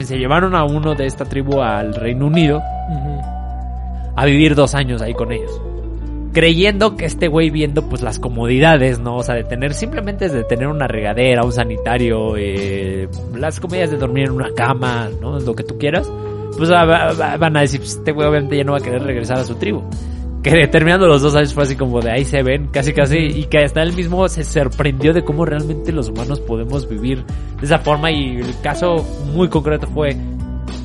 Se llevaron a uno de esta tribu al Reino Unido a vivir dos años ahí con ellos. Creyendo que este güey viendo pues las comodidades, ¿no? O sea, de tener simplemente de tener una regadera, un sanitario, eh, las comodidades de dormir en una cama, ¿no? Lo que tú quieras. Pues van a decir, pues, este güey obviamente ya no va a querer regresar a su tribu que terminando los dos años fue así como de ahí se ven, casi casi, y que hasta él mismo se sorprendió de cómo realmente los humanos podemos vivir de esa forma y el caso muy concreto fue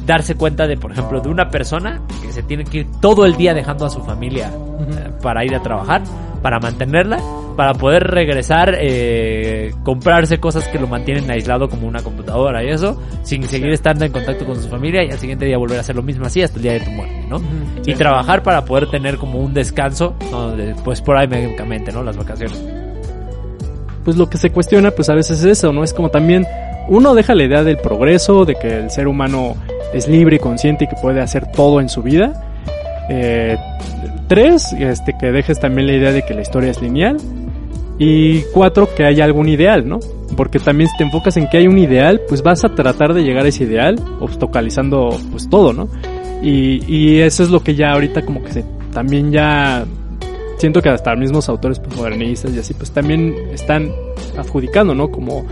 darse cuenta de, por ejemplo, de una persona que se tiene que ir todo el día dejando a su familia eh, para ir a trabajar, para mantenerla para poder regresar, eh, comprarse cosas que lo mantienen aislado como una computadora y eso, sin seguir estando en contacto con su familia y al siguiente día volver a hacer lo mismo así hasta el día de tu muerte, ¿no? Y trabajar para poder tener como un descanso, pues por ahí médicamente, ¿no? Las vacaciones. Pues lo que se cuestiona, pues a veces es eso, ¿no? Es como también uno deja la idea del progreso, de que el ser humano es libre y consciente y que puede hacer todo en su vida. Eh, tres, este, que dejes también la idea de que la historia es lineal. Y cuatro, que haya algún ideal, ¿no? Porque también si te enfocas en que hay un ideal, pues vas a tratar de llegar a ese ideal, obstaculizando pues todo, ¿no? Y, y eso es lo que ya ahorita como que se, también ya siento que hasta los mismos autores pues, modernistas y así pues también están adjudicando, ¿no? Como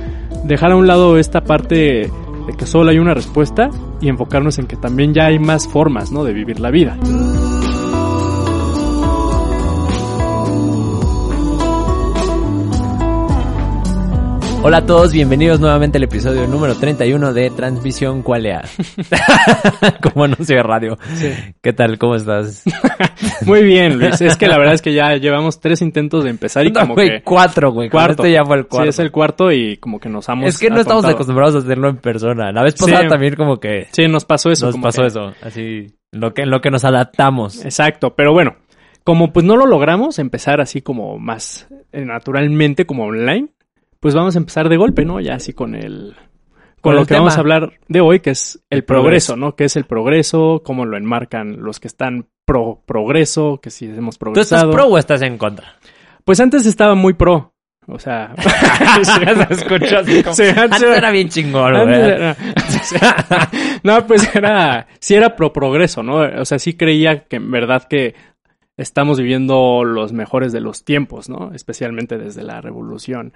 dejar a un lado esta parte de que solo hay una respuesta y enfocarnos en que también ya hay más formas, ¿no? De vivir la vida. Hola a todos, bienvenidos nuevamente al episodio número 31 de Transmisión Cualea. Como anuncio de radio. ¿Qué tal? ¿Cómo estás? Muy bien, Luis. Es que la verdad es que ya llevamos tres intentos de empezar y como que... cuatro, güey. Cuarto. Este ya fue el cuarto. Sí, es el cuarto y como que nos hemos... Es que no estamos acostumbrados a hacerlo en persona. La vez pasada también como que... Sí, nos pasó eso. Nos pasó eso. Así, lo que, lo que nos adaptamos. Exacto, pero bueno. Como pues no lo logramos empezar así como más eh, naturalmente como online, pues vamos a empezar de golpe, ¿no? Ya así con el con, lo que vamos a hablar de hoy, que es el, progreso, ¿no? ¿Qué es el progreso? ¿Cómo lo enmarcan los que están pro progreso? Que si hemos progresado. ¿Tú estás pro o estás en contra? Pues antes estaba muy pro. O sea, antes, era bien chingón, no, pues era, sí era pro progreso, ¿no? O sea, sí creía que en verdad que estamos viviendo los mejores de los tiempos, ¿no? Especialmente desde la revolución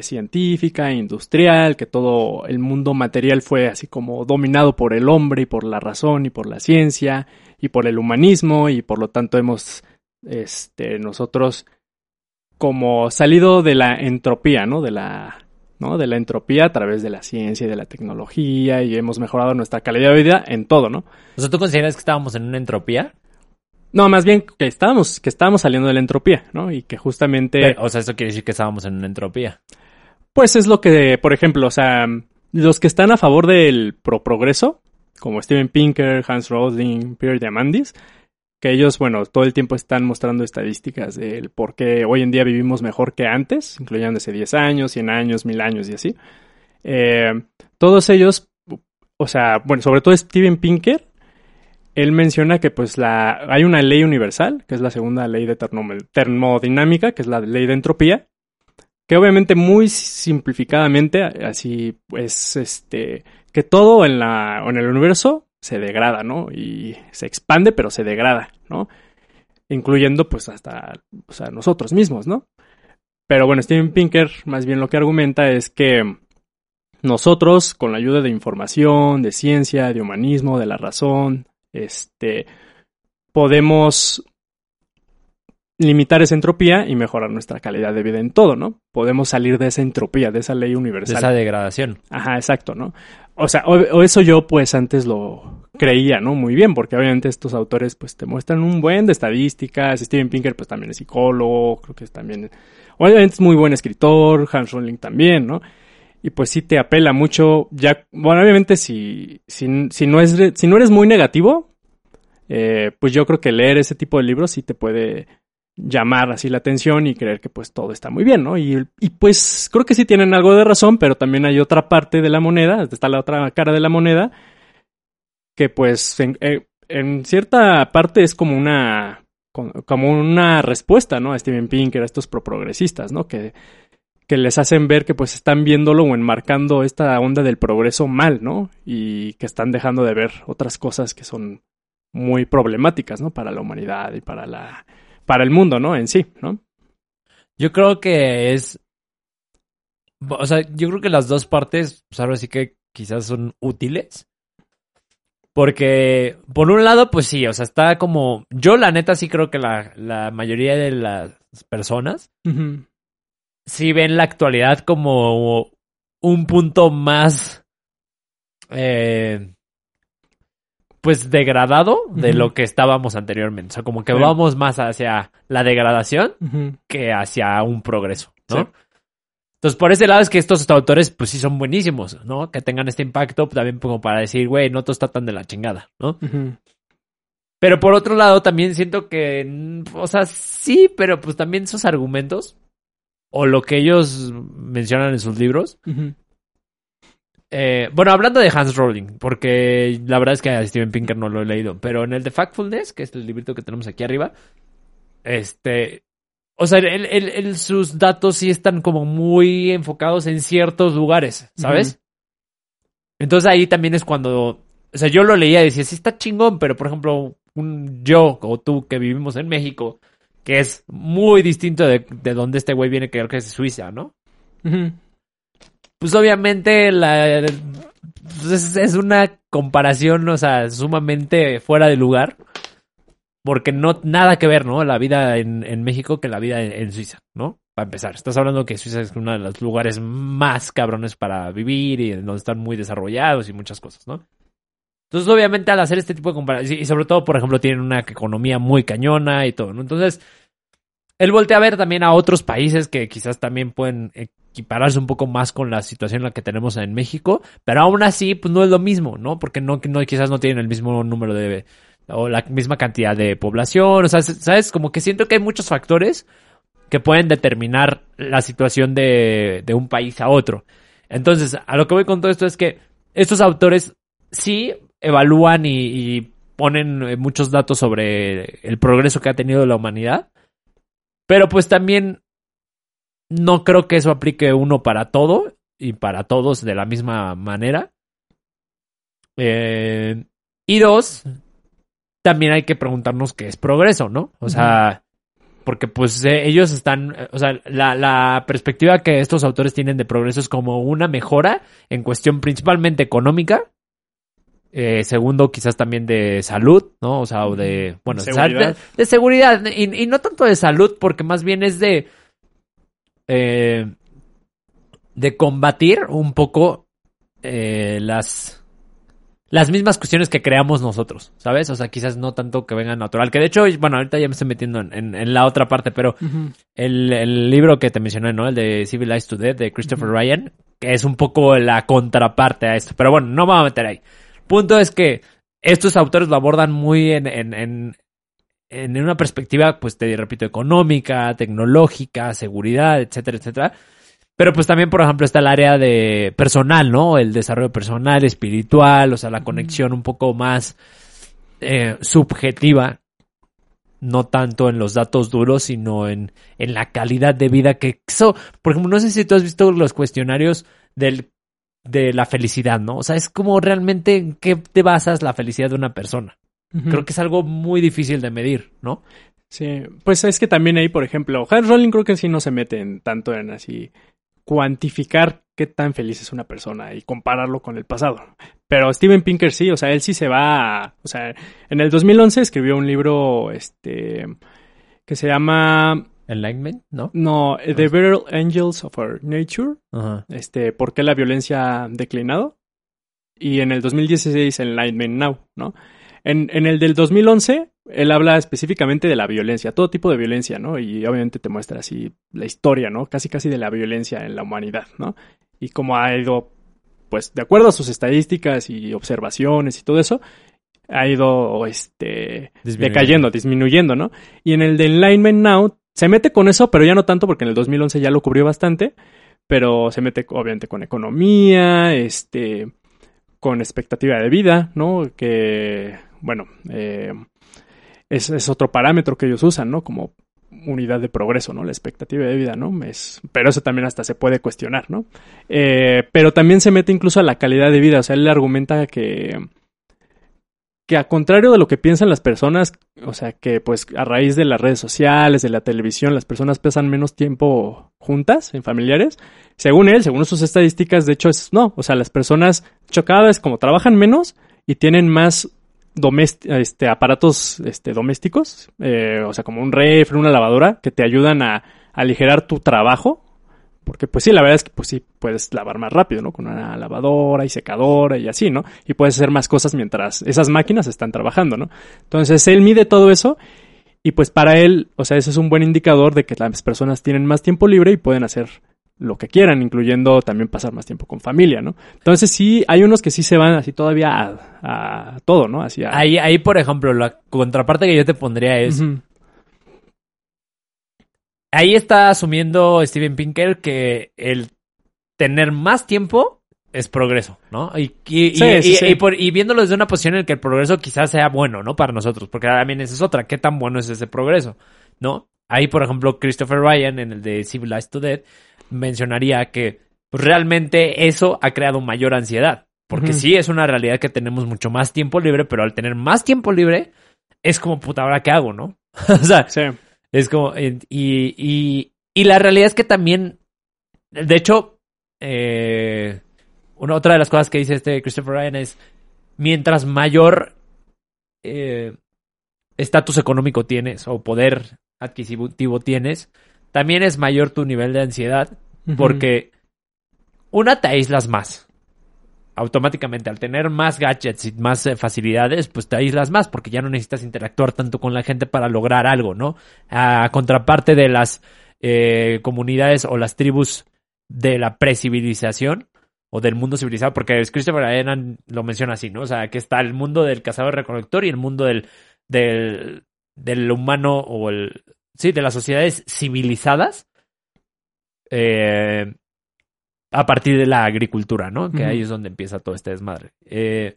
científica, industrial, que todo el mundo material fue así como dominado por el hombre y por la razón y por la ciencia y por el humanismo y por lo tanto hemos este nosotros como salido de la entropía, ¿no? De la ¿no? De la entropía a través de la ciencia y de la tecnología y hemos mejorado nuestra calidad de vida en todo, ¿no? O sea, ¿tú consideras que estábamos en una entropía? No, más bien que estábamos, que estábamos saliendo de la entropía, ¿no? Y que justamente... o sea, eso quiere decir que estábamos en una entropía. Pues es lo que, por ejemplo, o sea, los que están a favor del pro progreso, como Steven Pinker, Hans Rosling, Pierre Diamandis, que ellos, bueno, todo el tiempo están mostrando estadísticas del por qué hoy en día vivimos mejor que antes, incluyendo ese 10 años, 100 años, 1000 años y así. Eh, todos ellos, o sea, bueno, sobre todo Steven Pinker, él menciona que pues la, hay una ley universal, que es la segunda ley de termodinámica, que es la ley de entropía, que obviamente muy simplificadamente, así pues, este, que todo en, la, en el universo se degrada, ¿no? Y se expande, pero se degrada, ¿no? Incluyendo pues hasta o sea, nosotros mismos, ¿no? Pero bueno, Steven Pinker más bien lo que argumenta es que nosotros, con la ayuda de información, de ciencia, de humanismo, de la razón, este, podemos limitar esa entropía y mejorar nuestra calidad de vida en todo, ¿no? Podemos salir de esa entropía, de esa ley universal. De esa degradación. Ajá, exacto, ¿no? O sea, o, eso yo pues antes lo creía, ¿no? Muy bien, porque obviamente estos autores pues te muestran un buen de estadísticas, Steven Pinker pues también es psicólogo, creo que es también, obviamente es muy buen escritor, Hans Rowling también, ¿no? y pues sí te apela mucho. Ya, bueno, obviamente si, si, si, no, es, si no eres muy negativo, eh, pues yo creo que leer ese tipo de libros sí te puede llamar así la atención y creer que pues todo está muy bien, ¿no? Y, y, pues creo que sí tienen algo de razón, pero también hay otra parte de la moneda, está la otra cara de la moneda, que pues en, eh, cierta parte es como una como una respuesta, ¿no? A Steven Pinker, a estos pro-progresistas, ¿no? Que, que les hacen ver que pues están viéndolo o enmarcando esta onda del progreso mal, ¿no? Y que están dejando de ver otras cosas que son muy problemáticas, ¿no? Para la humanidad y para la para el mundo, ¿no? En sí, ¿no? Yo creo que es o sea, yo creo que las dos partes, pues ahora sí que quizás son útiles. Porque, por un lado, pues sí, o sea, está como. Yo, la neta, sí creo que la, la mayoría de las personas sí ven la actualidad como un punto más. Eh, pues degradado de lo que estábamos anteriormente. O sea, como que vamos más hacia la degradación que hacia un progreso, ¿no? Entonces, por ese lado es que estos autores, pues sí son buenísimos, ¿no? Que tengan este impacto también como para decir, güey, no todo está tan de la chingada, ¿no? Pero por otro lado, también siento que, o sea, sí, pero pues también esos argumentos, o lo que ellos mencionan en sus libros. Eh, bueno, hablando de Hans Rowling, porque la verdad es que a Steven Pinker no lo he leído, pero en el de Factfulness, que es el librito que tenemos aquí arriba, este, o sea, el, sus datos sí están como muy enfocados en ciertos lugares, ¿sabes? Entonces ahí también es cuando, o sea, yo lo leía y decía, sí está chingón, pero por ejemplo, un yo o tú que vivimos en México, que es muy distinto de, de donde este güey viene, que creo que es Suiza, ¿no? Pues obviamente la, pues es una comparación, o sea, sumamente fuera de lugar porque no nada que ver, ¿no? La vida en, en México que la vida en, Suiza, ¿no? Para empezar, estás hablando que Suiza es uno de los lugares más cabrones para vivir y donde están muy desarrollados y muchas cosas, ¿no? Entonces, obviamente, al hacer este tipo de comparaciones, y sobre todo, por ejemplo, tienen una economía muy cañona y todo, ¿no? Entonces, él voltea a ver también a otros países que quizás también pueden equipararse un poco más con la situación en la que tenemos en México, pero aún así, pues no es lo mismo, ¿no? Porque no, quizás no tienen el mismo número de o la misma cantidad de población, o sea, sabes, como que siento que hay muchos factores que pueden determinar la situación de, de un país a otro. Entonces, a lo que voy con todo esto es que estos autores sí evalúan y, y ponen eh, muchos datos sobre el progreso que ha tenido la humanidad, pero pues también no creo que eso aplique uno para todo y para todos de la misma manera. Eh, y dos, también hay que preguntarnos qué es progreso, ¿no? O sea, porque pues eh, ellos están, o sea, la, la, perspectiva que estos autores tienen de progreso es como una mejora en cuestión principalmente económica. Eh, segundo, quizás también de salud, ¿no? O sea, o de, bueno, ¿Seguridad? De, seguridad. Y, y, no tanto de salud, porque más bien es de, eh, de combatir un poco eh, las las mismas cuestiones que creamos nosotros, ¿sabes? O sea, quizás no tanto que venga natural. Que de hecho, bueno, ahorita ya me estoy metiendo en, la otra parte, pero el, libro que te mencioné, ¿no? El de Civilized to Death de Christopher Ryan, que es un poco la contraparte a esto. Pero bueno, no me voy a meter ahí. Punto es que estos autores lo abordan muy en, en, en, en una perspectiva, pues te repito, económica, tecnológica, seguridad, etcétera, etcétera. Pero pues también, por ejemplo, está el área de personal, ¿no? El desarrollo personal, espiritual, o sea, la conexión un poco más eh, subjetiva, no tanto en los datos duros, sino en, en la calidad de vida que eso, por ejemplo, no sé si tú has visto los cuestionarios del, de la felicidad, ¿no? O sea, es como realmente en qué te basas la felicidad de una persona. Creo que es algo muy difícil de medir, ¿no? Sí, pues es que también ahí, por ejemplo, Hans Rowling creo que sí no se mete en tanto en así cuantificar qué tan feliz es una persona y compararlo con el pasado. Pero Steven Pinker sí, o sea, él sí se va, o sea, en el 2011 escribió un libro, este, que se llama... Enlightenment, ¿no? No, The Better Angels of Our Nature, este, ¿por qué la violencia ha declinado? Y en el 2016 Enlightenment Now, ¿no? En, en el del 2011 él habla específicamente de la violencia, todo tipo de violencia, ¿no? Y obviamente te muestra así la historia, ¿no? Casi casi de la violencia en la humanidad, ¿no? y cómo ha ido, pues, de acuerdo a sus estadísticas y observaciones y todo eso, ha ido, este, Disminuyendo. decayendo, disminuyendo, ¿no? Y en el de Enlightenment Now se mete con eso, pero ya no tanto porque en el 2011 ya lo cubrió bastante, pero se mete obviamente con economía, este, con expectativa de vida, ¿no? Que, bueno, eh, es, otro parámetro que ellos usan, ¿no? Como unidad de progreso, ¿no? La expectativa de vida, ¿no? Pero eso también hasta se puede cuestionar, ¿no? Eh, pero también se mete incluso a la calidad de vida, o sea, él argumenta que que a contrario de lo que piensan las personas, o sea, que pues a raíz de las redes sociales, de la televisión, las personas pasan menos tiempo juntas, en familiares, según él, según sus estadísticas, de hecho es no, o sea, las personas chocadas como trabajan menos y tienen más este, aparatos este, domésticos, eh, o sea, como un refri, una lavadora, que te ayudan a, a aligerar tu trabajo, porque pues sí, la verdad es que pues sí puedes lavar más rápido, ¿no? Con una lavadora y secadora y así, ¿no? Y puedes hacer más cosas mientras esas máquinas están trabajando, ¿no? Entonces él mide todo eso y pues para él, o sea, ese es un buen indicador de que las personas tienen más tiempo libre y pueden hacer lo que quieran, incluyendo también pasar más tiempo con familia, ¿no? Entonces sí, hay unos que sí se van así todavía a, a todo, ¿no? Así a... Ahí, ahí, por ejemplo, la contraparte que yo te pondría es... Ahí está asumiendo Steven Pinker que el tener más tiempo es progreso, ¿no? Y, Sí, y- sí. y por- y viéndolo desde una posición en la que el progreso quizás sea bueno, ¿no? Para nosotros, porque también esa es otra. ¿Qué tan bueno es ese progreso? ¿No? Ahí, por ejemplo, Christopher Ryan, en el de Civilized to Death, mencionaría que pues, realmente eso ha creado mayor ansiedad. Porque sí es una realidad que tenemos mucho más tiempo libre, pero al tener más tiempo libre, es como, puta, ¿ahora qué hago, no? o sea, Sí. Es como, eh, y, y, y la realidad es que también, de hecho, eh, una otra de las cosas que dice este Christopher Ryan es, mientras mayor eh, estatus económico tienes o poder adquisitivo tienes, también es mayor tu nivel de ansiedad porque una te aíslas más. Automáticamente, al tener más gadgets y más eh, facilidades, pues te aíslas más porque ya no necesitas interactuar tanto con la gente para lograr algo, ¿no? A contraparte de las eh, comunidades o las tribus de la precivilización o del mundo civilizado, porque Christopher Aenan lo menciona así, ¿no? O sea, que está el mundo del cazador recolector y el mundo del, del, del humano o el... Sí, de las sociedades civilizadas. Eh, a partir de la agricultura, ¿no? Que ahí es donde empieza todo este desmadre. Eh,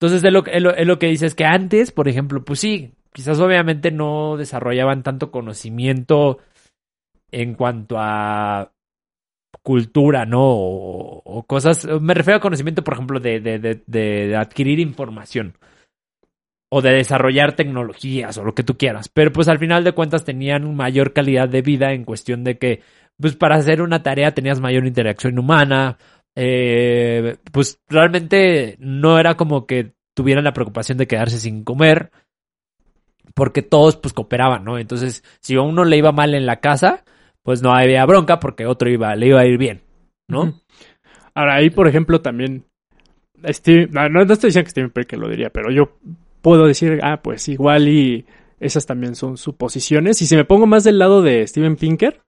entonces, de lo, lo, que dice es que antes, por ejemplo, pues sí, quizás obviamente no desarrollaban tanto conocimiento en cuanto a cultura, ¿no? O, o cosas. Me refiero a conocimiento, por ejemplo, de, de, de, de- de adquirir información. O de desarrollar tecnologías o lo que tú quieras. Pero pues al final de cuentas tenían mayor calidad de vida en cuestión de que, pues para hacer una tarea tenías mayor interacción humana. eh, pues realmente no era como que tuvieran la preocupación de quedarse sin comer. Porque todos pues cooperaban, ¿no? Entonces, si a uno le iba mal en la casa, pues no había bronca porque otro iba, le iba a ir bien, ¿no? Ahora, ahí, por ejemplo, también. Steve, no, no estoy diciendo que Steven Pinker lo diría, pero yo puedo decir, ah, pues igual y esas también son suposiciones. Y si me pongo más del lado de Steven Pinker,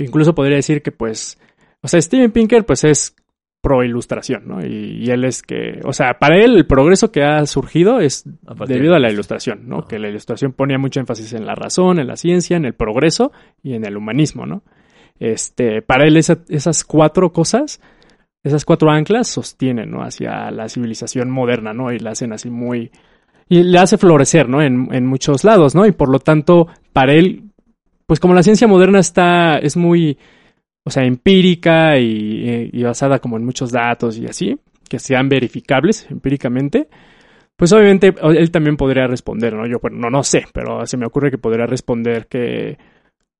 incluso podría decir que, pues. O sea, Steven Pinker, pues es pro ilustración, ¿no? Y, y él es que. O sea, para él el progreso que ha surgido es A debido de a la ilustración, ¿no? Que la ilustración ponía mucho énfasis en la razón, en la ciencia, en el progreso y en el humanismo, ¿no? Este, para él esa- esas cuatro cosas, esas cuatro anclas sostienen, ¿no? Hacia la civilización moderna, ¿no? Y la hacen así muy... Y le hace florecer, ¿no? En, en muchos lados, ¿no? Y por lo tanto, para él, pues como la ciencia moderna está, es muy, o sea, empírica y, y basada como en muchos datos y así, que sean verificables empíricamente, pues obviamente él también podría responder, ¿no? Yo, bueno, no, no sé, pero se me ocurre que podría responder que,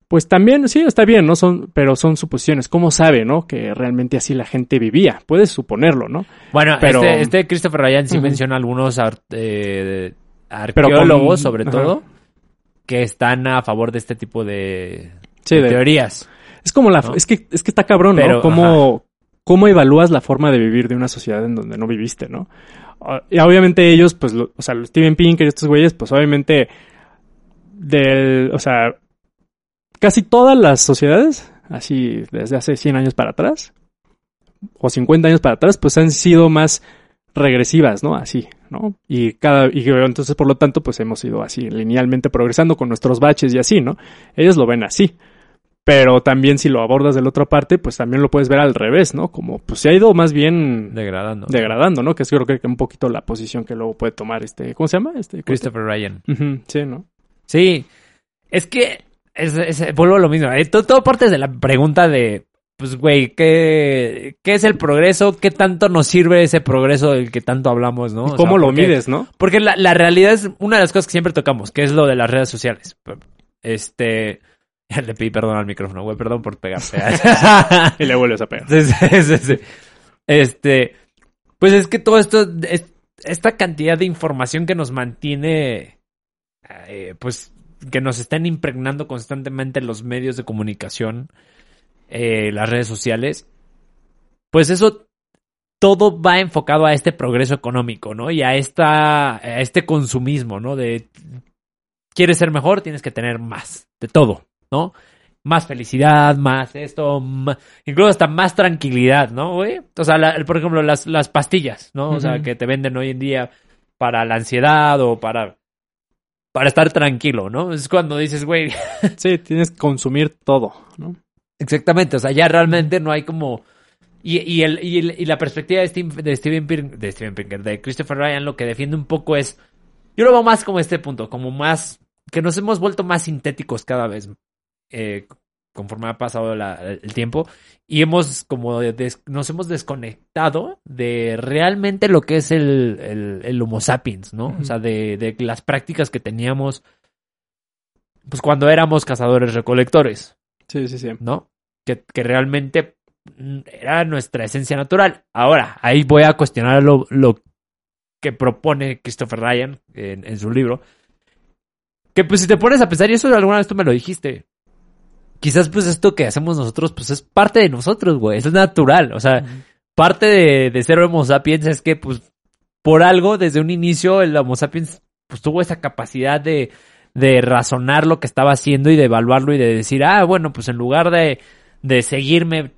pues también, sí, está bien, ¿no? Son, pero son suposiciones. ¿Cómo sabe, no? Que realmente así la gente vivía. Puedes suponerlo, ¿no? Bueno, Pero- este, este Christopher Ryan sí menciona algunos ar- eh, con- arqueólogos, sobre ajá. Que están a favor de este tipo de, Sí, de de- teorías. es como la, ¿no? es que, es que está cabrón, ¿no? Pero, ¿Cómo, cómo evalúas la forma de vivir de una sociedad en donde no viviste, ¿no? Ah, Y obviamente ellos, pues, lo- o sea, los Steven Pinker y estos güeyes, pues obviamente, del, o sea, casi todas las sociedades, así desde hace 100 años para atrás, o 50 años para atrás, pues han sido más regresivas, ¿no? Así, ¿no? Y cada, y entonces por lo tanto, pues hemos ido así, linealmente progresando con nuestros baches y así, ¿no? Ellos lo ven así. Pero también si lo abordas de la otra parte, pues también lo puedes ver al revés, ¿no? Como pues se ha ido más bien Degradando. degradando, ¿no? Que es creo que un poquito la posición que luego puede tomar este, ¿cómo se llama? Este Christopher Ryan. Sí, ¿no? Sí, es que es, es- vuelvo a lo mismo. eh, Todo, todo parte de la pregunta de, pues, güey, ¿qué, ¿qué es el progreso? ¿Qué tanto nos sirve ese progreso del que tanto hablamos, no? ¿Y O cómo sea, lo porque- mides, no? Porque la, la realidad es una de las cosas que siempre tocamos, que es lo de las redes sociales. Este... Le pedí perdón al micrófono, güey, perdón por pegarte. Y le vuelves a pegar. Sí, sí, sí, sí. Este, pues es que todo esto, es- esta cantidad de información que nos mantiene, eh, pues, que nos están impregnando constantemente los medios de comunicación, eh, las redes sociales, pues eso todo va enfocado a este progreso económico, ¿no? Y a esta, a este consumismo, ¿no? De quieres ser mejor, tienes que tener más, de todo, ¿no? Más felicidad, más esto, incluso hasta más tranquilidad, ¿no, güey? O sea, la- por ejemplo, las, las pastillas, ¿no? O sea, que te venden hoy en día para la ansiedad o para, para estar tranquilo, ¿no? Es cuando dices, güey, Sí, tienes que consumir todo, ¿no? Exactamente, o sea, ya realmente no hay como... Y, y, el, y, el- y la perspectiva de, Steve- de Steven Pin- de Steven Pinker, de Christopher Ryan, lo que defiende un poco es... Yo lo veo más como este punto, como más... Que nos hemos vuelto más sintéticos cada vez, eh, conforme ha pasado la- el tiempo. Y hemos como... des- nos hemos desconectado de realmente lo que es el, el, el Homo sapiens, ¿no? O sea, de, de las prácticas que teníamos... Pues cuando éramos cazadores recolectores. Sí, sí, sí. ¿no? Que, que realmente mm, era nuestra esencia natural. Ahora, ahí voy a cuestionar lo, lo que propone Christopher Ryan en, en su libro. Que pues si te pones a pensar, y eso alguna vez tú me lo dijiste, quizás pues esto que hacemos nosotros pues es parte de nosotros, güey, es natural. O sea, parte de, de ser Homo sapiens es que pues por algo desde un inicio el Homo sapiens pues tuvo esa capacidad de, de razonar lo que estaba haciendo y de evaluarlo y de decir, ah, bueno, pues en lugar de, de seguirme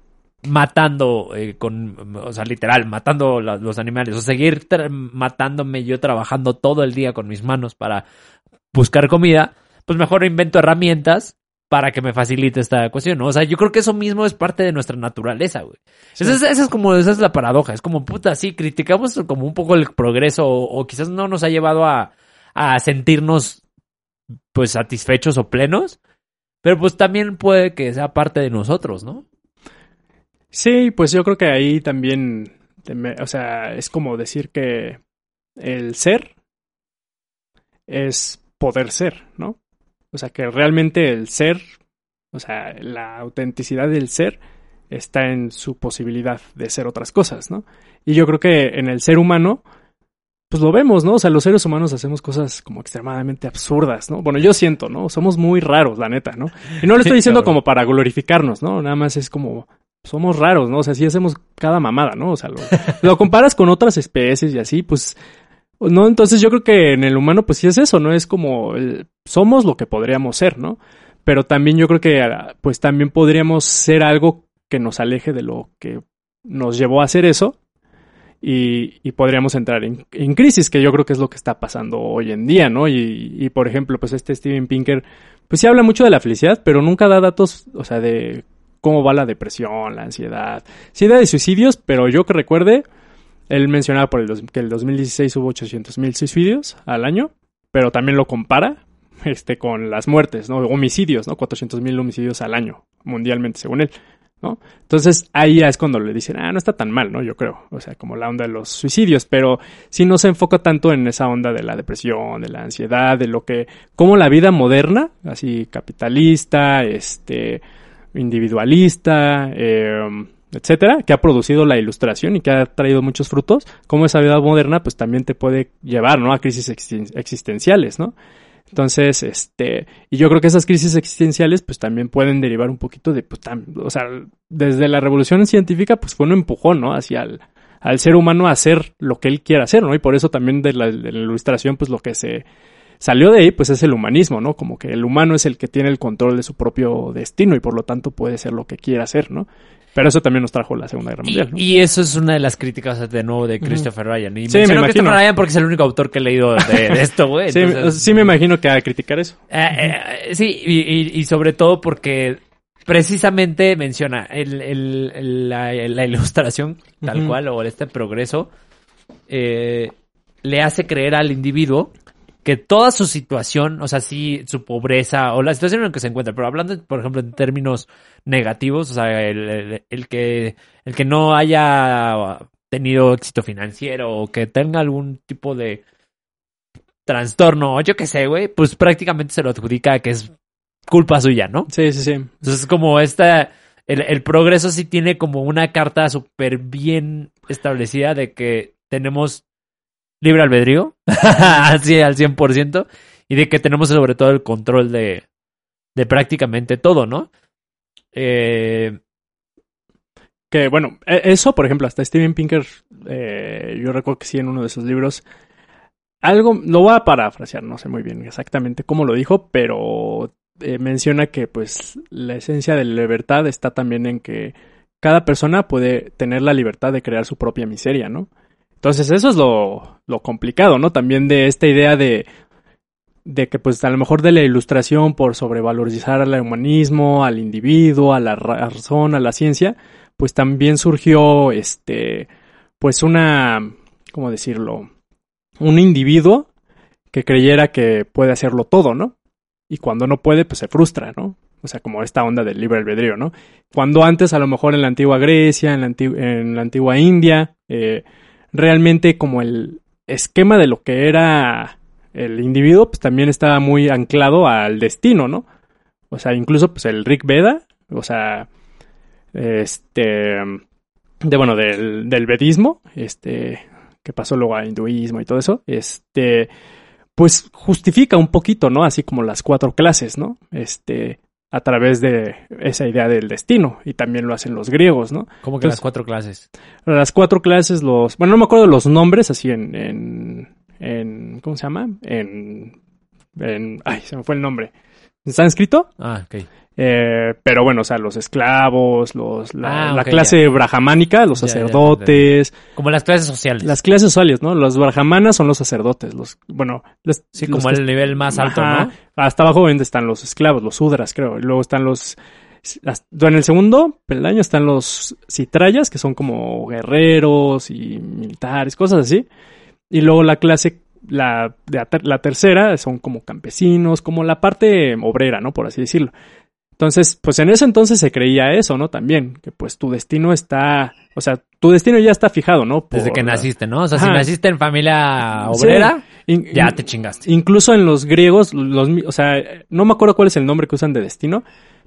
matando eh, con, o sea, literal, matando la- los animales, o seguir matándome yo trabajando todo el día con mis manos para buscar comida, pues mejor invento herramientas para que me facilite esta cuestión, ¿no? O sea, yo creo que eso mismo es parte de nuestra naturaleza, güey. Esa, es, esa es como, esa es la paradoja, es como, puta, sí, criticamos como un poco el progreso o, o quizás no nos ha llevado a, a sentirnos, pues, satisfechos o plenos, pero pues también puede que sea parte de nosotros, ¿no? Sí, pues yo creo que ahí también, o sea, es como decir que el ser es poder ser, ¿no? O sea, que realmente el ser, o sea, la autenticidad del ser está en su posibilidad de ser otras cosas, ¿no? Y yo creo que en el ser humano, pues lo vemos, ¿no? O sea, los seres humanos hacemos cosas como extremadamente absurdas, ¿no? Bueno, yo siento, ¿no? Somos muy raros, la neta, ¿no? Y no lo estoy diciendo como para glorificarnos, ¿no? Nada más es como, somos raros, ¿no? O sea, sí hacemos cada mamada, ¿no? O sea, lo, lo comparas con otras especies y así, pues, no, entonces yo creo que en el humano, pues sí es eso, ¿no? Es como, el- somos lo que podríamos ser, ¿no? Pero también yo creo que, ah, pues también podríamos ser algo que nos aleje de lo que nos llevó a hacer eso y, y podríamos entrar en, en crisis, que yo creo que es lo que está pasando hoy en día, ¿no? Y, y, por ejemplo, pues este Steven Pinker, pues sí habla mucho de la felicidad, pero nunca da datos, o sea, de cómo va la depresión, la ansiedad. Sí da de suicidios, pero yo que recuerde, él mencionaba por el que el 2016 hubo 800 mil suicidios al año, pero también lo compara este, con las muertes, ¿no? Homicidios, ¿no? 400 mil homicidios al año, mundialmente, según él, ¿no? Entonces ahí ya es cuando le dicen, ah, no está tan mal, ¿no? Yo creo, o sea, como la onda de los suicidios, pero sí no se enfoca tanto en esa onda de la depresión, de la ansiedad, de lo que, como la vida moderna, así capitalista, este, individualista, eh, etcétera, que ha producido la ilustración y que ha traído muchos frutos, como esa vida moderna, pues también te puede llevar, ¿no? A crisis existen- existenciales, ¿no? Entonces, este, y yo creo que esas crisis existenciales, pues también pueden derivar un poquito de, pues, tam- o sea, desde la revolución científica, pues fue un empujón, ¿no? Hacia el, al ser humano a hacer lo que él quiera hacer, ¿no? Y por eso también de la, de la ilustración, pues lo que se salió de ahí, pues es el humanismo, ¿no? Como que el humano es el que tiene el control de su propio destino y por lo tanto puede ser lo que quiera hacer, ¿no? Pero eso también nos trajo la Segunda Guerra Mundial. ¿no? y eso es una de las críticas de nuevo de Christopher Ryan. Y Sí, me imagino. Christopher Ryan porque es el único autor que he leído de, de esto, güey. sí, Entonces- sí me imagino que a criticar eso. Eh, eh, sí, y, y- y sobre todo porque precisamente menciona el, el- el- la, la ilustración tal Ujú. cual o este progreso eh, le hace creer al individuo que toda su situación, o sea, sí, su pobreza o la situación en la que se encuentra, pero hablando, por ejemplo, en términos negativos, o sea, el, el- el que, el que no haya tenido éxito financiero o que tenga algún tipo de trastorno, o yo qué sé, güey, pues prácticamente se lo adjudica que es culpa suya, ¿no? Sí, sí, sí. Entonces, como esta, el, el progreso sí tiene como una carta súper bien establecida de que tenemos libre albedrío, así al 100%, y de que tenemos sobre todo el control de, prácticamente todo, ¿no? Eh, Que bueno, e- eso, por ejemplo, hasta Steven Pinker, eh, yo recuerdo que sí en uno de sus libros, algo, lo voy a parafrasear, no sé muy bien exactamente cómo lo dijo, pero eh, menciona que pues la esencia de la libertad está también en que cada persona puede tener la libertad de crear su propia miseria, ¿no? Entonces eso es lo, lo complicado, ¿no? También de esta idea de, de que pues a lo mejor de la ilustración por sobrevalorizar al humanismo, al individuo, a la ra- razón, a la ciencia, pues también surgió este pues una ¿cómo decirlo? un individuo que creyera que puede hacerlo todo, ¿no? Y cuando no puede, pues se frustra, ¿no? O sea, como esta onda del libre albedrío, ¿no? Cuando antes, a lo mejor en la antigua Grecia, en la, anti- en la antigua India, eh, realmente como el esquema de lo que era el individuo, pues también estaba muy anclado al destino, ¿no? O sea, incluso pues el Rig Veda, o sea, este, de bueno, del, del vedismo, este, que pasó luego a hinduismo y todo eso, este, pues justifica un poquito, ¿no? Así como las cuatro clases, ¿no? Este, a través de esa idea del destino, y también lo hacen los griegos, ¿no? como que Entonces- las cuatro clases. Las cuatro clases, los, bueno, no me acuerdo los nombres, así en, en, en ¿cómo se llama? En, en, ay, se me fue el nombre. En sánscrito, Ah, ok. Eh, pero bueno, o sea, los esclavos, los, la, Ah, la clase los Ya, ya, sacerdotes, Como las clases sociales. las clases sociales, ¿no? Los brahmanas son los sacerdotes, los, bueno, los- sí, los como el nivel más alto, Ajá. ¿no? Hasta abajo están los esclavos, los sudras, creo. Y luego están los... En el segundo peldaño están los citrayas, que son como guerreros y militares, cosas así. Y luego la clase, la, la tercera, son como campesinos, como la parte obrera, ¿no? Por así decirlo. Entonces, pues en ese entonces se creía eso, ¿no? También, que pues tu destino está... O sea, tu destino ya está fijado, ¿no? Desde que naciste, ¿no? O sea, si naciste en familia Sí. obrera, In- ya in- te chingaste. Incluso en los griegos, los, o sea, no me acuerdo cuál es el nombre que usan de destino,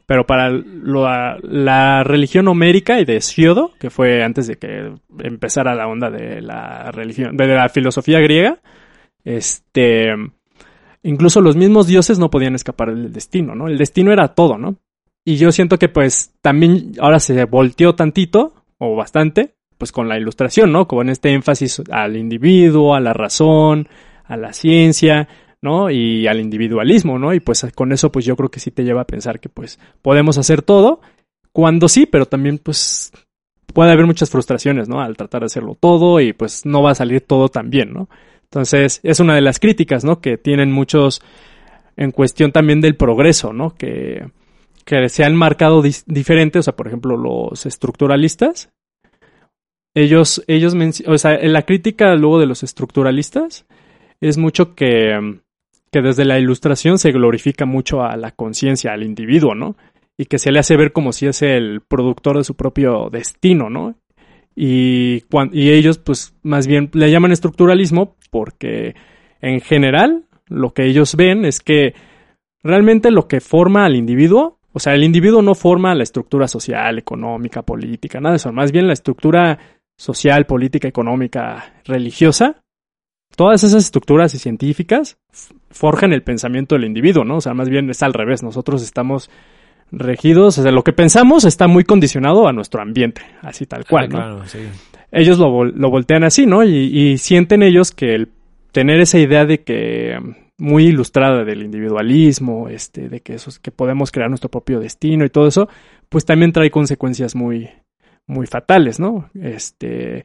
pero para lo- la religión homérica y de Siodo, que fue antes de que empezara la onda de la religión, de la filosofía griega, este, incluso los mismos dioses no podían escapar del destino, ¿no? El destino era todo, ¿no? Y yo siento que pues también ahora se volteó tantito, o bastante, pues con la ilustración, ¿no? Con este énfasis al individuo, a la razón, a la ciencia, ¿no? Y al individualismo, ¿no? Y pues con eso pues yo creo que sí te lleva a pensar que pues podemos hacer todo, cuando sí, pero también pues puede haber muchas frustraciones, ¿no? Al tratar de hacerlo todo y pues no va a salir todo tan bien, ¿no? Entonces es una de las críticas, ¿no? Que tienen muchos en cuestión también del progreso, ¿no? Que, que se han marcado dis- diferente, o sea, por ejemplo, los estructuralistas, ellos, ellos, o sea, la crítica luego de los estructuralistas es mucho que, que desde la ilustración se glorifica mucho a la conciencia, al individuo, ¿no? Y que se le hace ver como si es el productor de su propio destino, ¿no? Y, y ellos, pues, más bien le llaman estructuralismo porque, en general, lo que ellos ven es que realmente lo que forma al individuo, o sea, el individuo no forma la estructura social, económica, política, nada de eso, más bien la estructura social, política, económica, religiosa, todas esas estructuras y científicas forjan el pensamiento del individuo, ¿no? O sea, más bien es al revés, nosotros estamos regidos, o sea, lo que pensamos está muy condicionado a nuestro ambiente, así tal cual, ¿no? claro, sí. ellos lo, lo voltean así, ¿no? Y, y sienten ellos que el tener esa idea de que muy ilustrada del individualismo, este, de que eso, que podemos crear nuestro propio destino y todo eso, pues también trae consecuencias muy, muy fatales, ¿no? Este,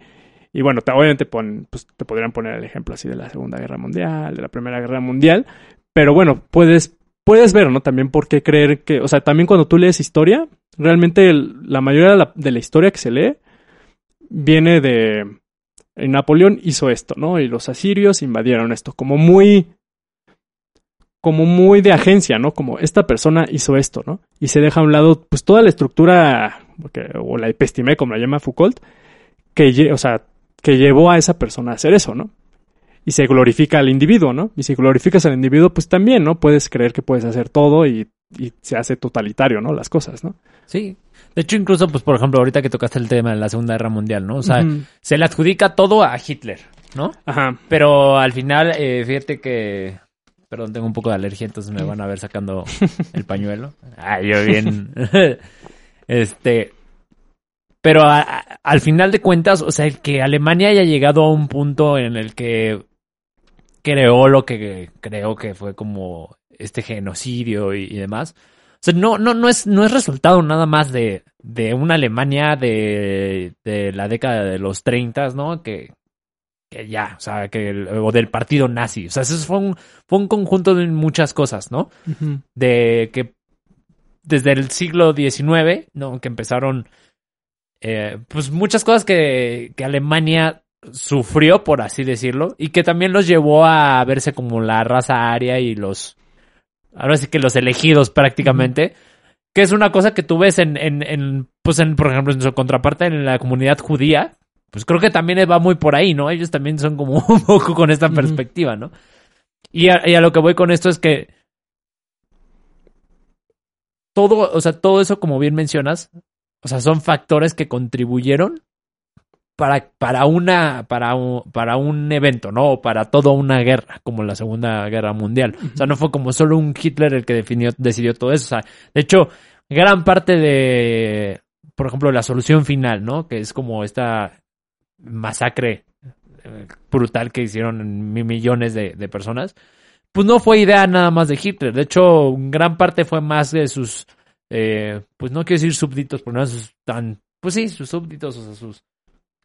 y bueno, te, obviamente pon, pues, te podrían poner el ejemplo así de la Segunda Guerra Mundial, de la Primera Guerra Mundial, pero bueno, puedes, puedes ver, ¿no? También por qué creer que, o sea, también cuando tú lees historia, realmente la mayoría de la, historia que se lee viene de... Napoleón hizo esto, ¿no? Y los asirios invadieron esto, como muy como muy de agencia, ¿no? Como esta persona hizo esto, ¿no? Y se deja a un lado, pues, toda la estructura, o la episteme, como la llama Foucault, que, o sea, que llevó a esa persona a hacer eso, ¿no? Y se glorifica al individuo, ¿no? Y si glorificas al individuo, pues también, ¿no? Puedes creer que puedes hacer todo y, y se hace totalitario, ¿no? Las cosas, ¿no? Sí. De hecho, incluso, pues, por ejemplo, ahorita que tocaste el tema de la Segunda Guerra Mundial, ¿no? O sea, se le adjudica todo a Hitler, ¿no? Ajá. Pero al final, eh, fíjate que Perdón, tengo un poco de alergia, entonces me van a ver sacando el pañuelo. Ah, yo bien. este. Pero al final de cuentas, o sea, que Alemania haya llegado a un punto en el que creó lo que creo que fue como este genocidio y, demás. O sea, no, no, no es, no es resultado nada más de, de una Alemania de, de la década de los 30, ¿no? Que, que ya, o sea, que o del partido nazi. O sea, eso fue un, fue un conjunto de muchas cosas, ¿no? De que desde el siglo XIX, ¿no? Que empezaron, eh, pues muchas cosas que, que Alemania sufrió, por así decirlo, y que también los llevó a verse como la raza aria y los, ahora sí que los elegidos prácticamente. Que es una cosa que tú ves en, en, en, pues en, por ejemplo, en su contraparte en la comunidad judía, pues creo que también va muy por ahí, ¿no? Ellos también son como un poco con esta perspectiva, ¿no? Y a, lo que voy con esto es que todo, o sea, todo eso, como bien mencionas, o sea, son factores que contribuyeron para, para una, para un, para un evento, ¿no? O para toda una guerra, como la Segunda Guerra Mundial. O sea, no fue como solo un Hitler el que definió, decidió todo eso. O sea, de hecho, gran parte de, por ejemplo, la solución final, ¿no? Que es como esta masacre eh, brutal que hicieron millones de, personas, pues no fue idea nada más de Hitler. De hecho, gran parte fue más de sus, eh, pues no quiero decir súbditos, pero no sus tan, pues sí, sus súbditos, o sea, sus,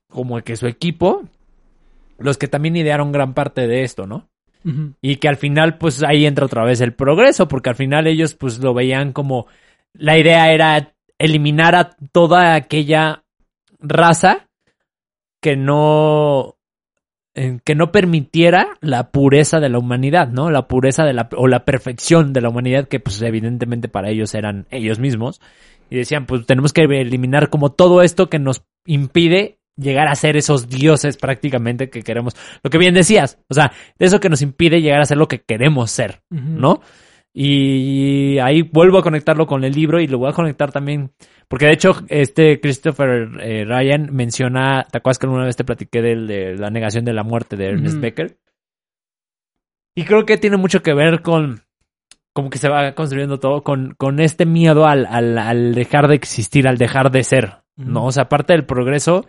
como que su equipo, los que también idearon gran parte de esto, ¿no? Y que al final, pues ahí entra otra vez el progreso, porque al final ellos, pues lo veían como, la idea era eliminar a toda aquella raza que no que no permitiera la pureza de la humanidad, ¿no? La pureza de la o la perfección de la humanidad que pues evidentemente para ellos eran ellos mismos y decían, pues tenemos que eliminar como todo esto que nos impide llegar a ser esos dioses prácticamente que queremos. Lo que bien decías, o sea, eso que nos impide llegar a ser lo que queremos ser, ¿no? Y ahí vuelvo a conectarlo con el libro y lo voy a conectar también porque de hecho, este Christopher eh, Ryan menciona, ¿te acuerdas que alguna vez te platiqué de la negación de la muerte de Ernest Becker? Y creo que tiene mucho que ver con como que se va construyendo todo con, con este miedo al, al, dejar de existir, al dejar de ser, ¿no? O sea, parte del progreso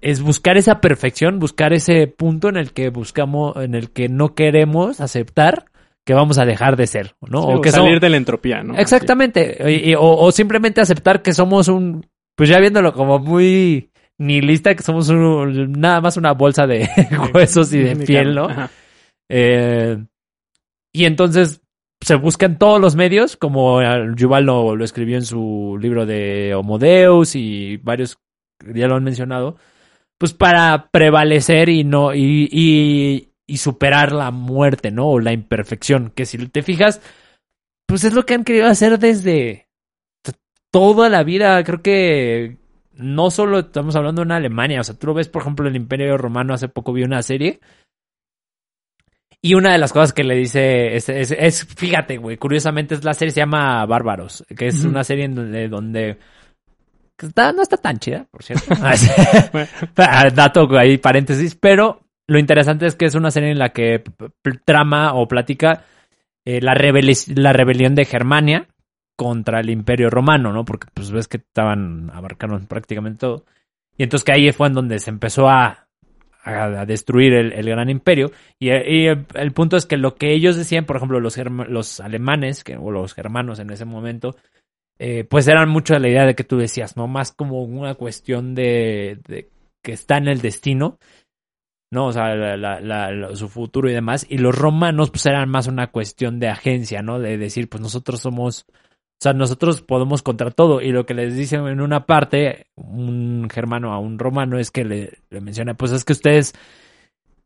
es buscar esa perfección, buscar ese punto en el que buscamos, en el que no queremos aceptar que vamos a dejar de ser, ¿no? o que salir de la entropía, ¿no? Exactamente. o, simplemente aceptar que somos un, pues ya viéndolo como muy nihilista, que somos un, nada más una bolsa de huesos y de piel, ¿no? Eh, y entonces se buscan todos los medios, como Yuval lo, lo escribió en su libro de Homo Deus y varios ya lo han mencionado, pues para prevalecer y no, y, y superar la muerte, ¿no? O la imperfección, que si te fijas, pues es lo que han querido hacer desde toda la vida. Creo que no solo estamos hablando de una Alemania, o sea, tú lo ves, por ejemplo, el Imperio Romano, hace poco vi una serie. Y una de las cosas que le dice es, fíjate, güey, curiosamente es la serie se llama Bárbaros, que es una serie en donde, donde no está tan chida, por cierto. Dato ahí, paréntesis, pero lo interesante es que es una serie en la que trama o platica eh, la, la rebelión de Germania contra el Imperio Romano, ¿no? Porque pues ves que estaban abarcando prácticamente todo. Y entonces que ahí fue en donde se empezó a, a, destruir el, gran imperio. Y, el, punto es que lo que ellos decían, por ejemplo, los, los alemanes que, o los germanos en ese momento, eh, pues eran mucho de la idea de que tú decías, ¿no? Más como una cuestión de, de que está en el destino, ¿no? O sea, la, la, la, su futuro y demás. Y los romanos, pues eran más una cuestión de agencia, ¿no? De decir, pues nosotros somos, o sea, nosotros podemos contra todo. Y lo que les dicen en una parte, un germano a un romano, es que le, le menciona, pues es que ustedes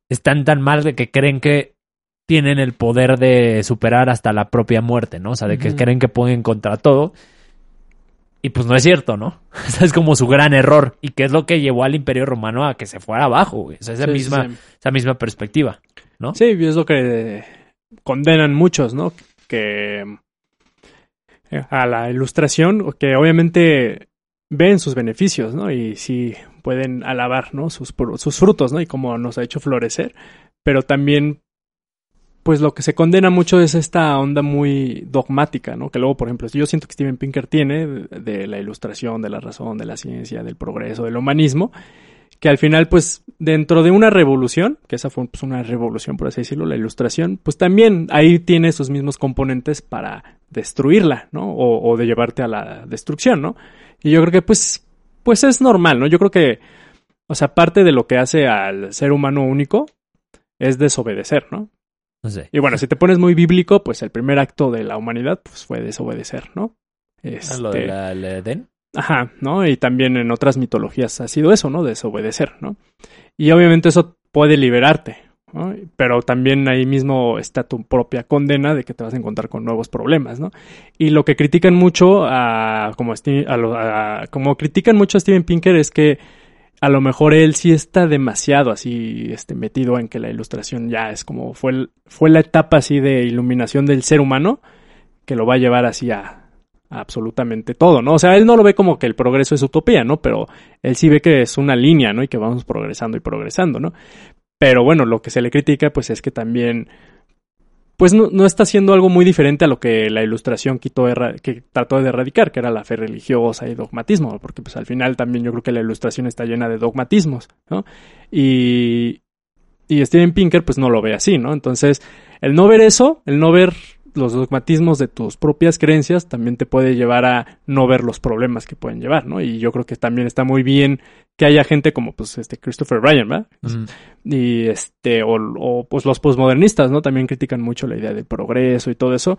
están tan mal de que creen que tienen el poder de superar hasta la propia muerte, ¿no? O sea, de que creen que pueden contra todo. Y pues no es cierto, ¿no? O sea, es como su gran error. Y que es lo que llevó al imperio romano a que se fuera abajo, güey. O sea, esa, Sí, misma, sí. esa misma perspectiva, ¿no? Sí, y es lo que condenan muchos, ¿no? Que eh, a la ilustración, que obviamente ven sus beneficios, ¿no? Y sí pueden alabar, ¿no? Sus, sus frutos, ¿no? Y cómo nos ha hecho florecer. Pero también, pues lo que se condena mucho es esta onda muy dogmática, ¿no? Que luego, por ejemplo, yo siento que Steven Pinker tiene de, la ilustración, de la razón, de la ciencia, del progreso, del humanismo, que al final, pues, dentro de una revolución, que esa fue pues, una revolución, por así decirlo, la ilustración, pues también ahí tiene sus mismos componentes para destruirla, ¿no? O, o de llevarte a la destrucción, ¿no? Y yo creo que, pues, pues es normal, ¿no? Yo creo que, o sea, parte de lo que hace al ser humano único es desobedecer, ¿no? Y bueno, si te pones muy bíblico, pues el primer acto de la humanidad, pues fue desobedecer, ¿no? Ah, Lo de Este, la, la Edén. Ajá, ¿no? Y también en otras mitologías ha sido eso, ¿no? Desobedecer, ¿no? Y obviamente eso puede liberarte, ¿no? Pero también ahí mismo está tu propia condena de que te vas a encontrar con nuevos problemas, ¿no? Y lo que critican mucho a, como, a lo- a- como critican mucho a Steven Pinker es que a lo mejor él sí está demasiado así este, metido en que la ilustración ya es como fue, fue la etapa así de iluminación del ser humano que lo va a llevar así a absolutamente todo, ¿no? O sea, él no lo ve como que el progreso es utopía, ¿no? Pero él sí ve que es una línea, ¿no? Y que vamos progresando y progresando, ¿no? Pero bueno, lo que se le critica pues es que también pues no, no está haciendo algo muy diferente a lo que la ilustración quitó que trató de erradicar, que era la fe religiosa y dogmatismo, porque pues al final también yo creo que la ilustración está llena de dogmatismos, ¿no? Y, y Steven Pinker pues no lo ve así, ¿no? Entonces, el no ver eso, el no ver los dogmatismos de tus propias creencias también te puede llevar a no ver los problemas que pueden llevar, ¿no? Y yo creo que también está muy bien que haya gente como pues este Christopher Ryan, ¿verdad? Y este o, o, pues los posmodernistas no también critican mucho la idea del progreso y todo eso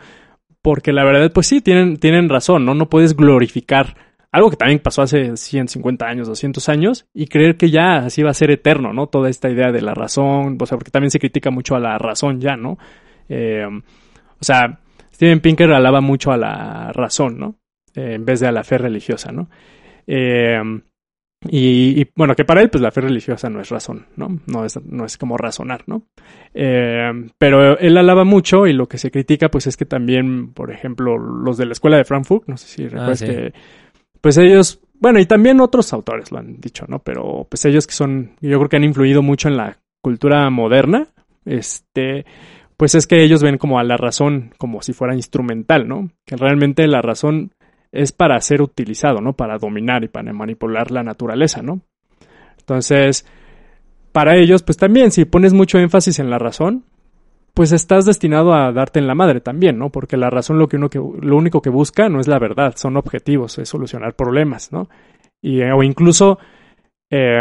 porque la verdad pues sí tienen tienen razón no no puedes glorificar algo que también pasó hace 150 años 200 años y creer que ya así va a ser eterno no toda esta idea de la razón o sea porque también se critica mucho a la razón ya no Eh, o sea Steven Pinker alaba mucho a la razón no Eh, en vez de a la fe religiosa no eh, y, y, bueno, que para él, pues la fe religiosa no es razón, ¿no? No es, no es como razonar, ¿no? Eh, pero él alaba mucho y lo que se critica, pues es que también, por ejemplo, los de la escuela de Frankfurt, no sé si recuerdas sí. que, pues ellos, bueno, y también otros autores lo han dicho, ¿no? Pero pues ellos que son, yo creo que han influido mucho en la cultura moderna, este, pues es que ellos ven como a la razón como si fuera instrumental, ¿no? Que realmente la razón es para ser utilizado, ¿no? Para dominar y para manipular la naturaleza, ¿no? Entonces, para ellos, pues también, si pones mucho énfasis en la razón, pues estás destinado a darte en la madre también, ¿no? Porque la razón lo que uno lo único que busca no es la verdad, son objetivos, es solucionar problemas, ¿no? Y, o incluso eh,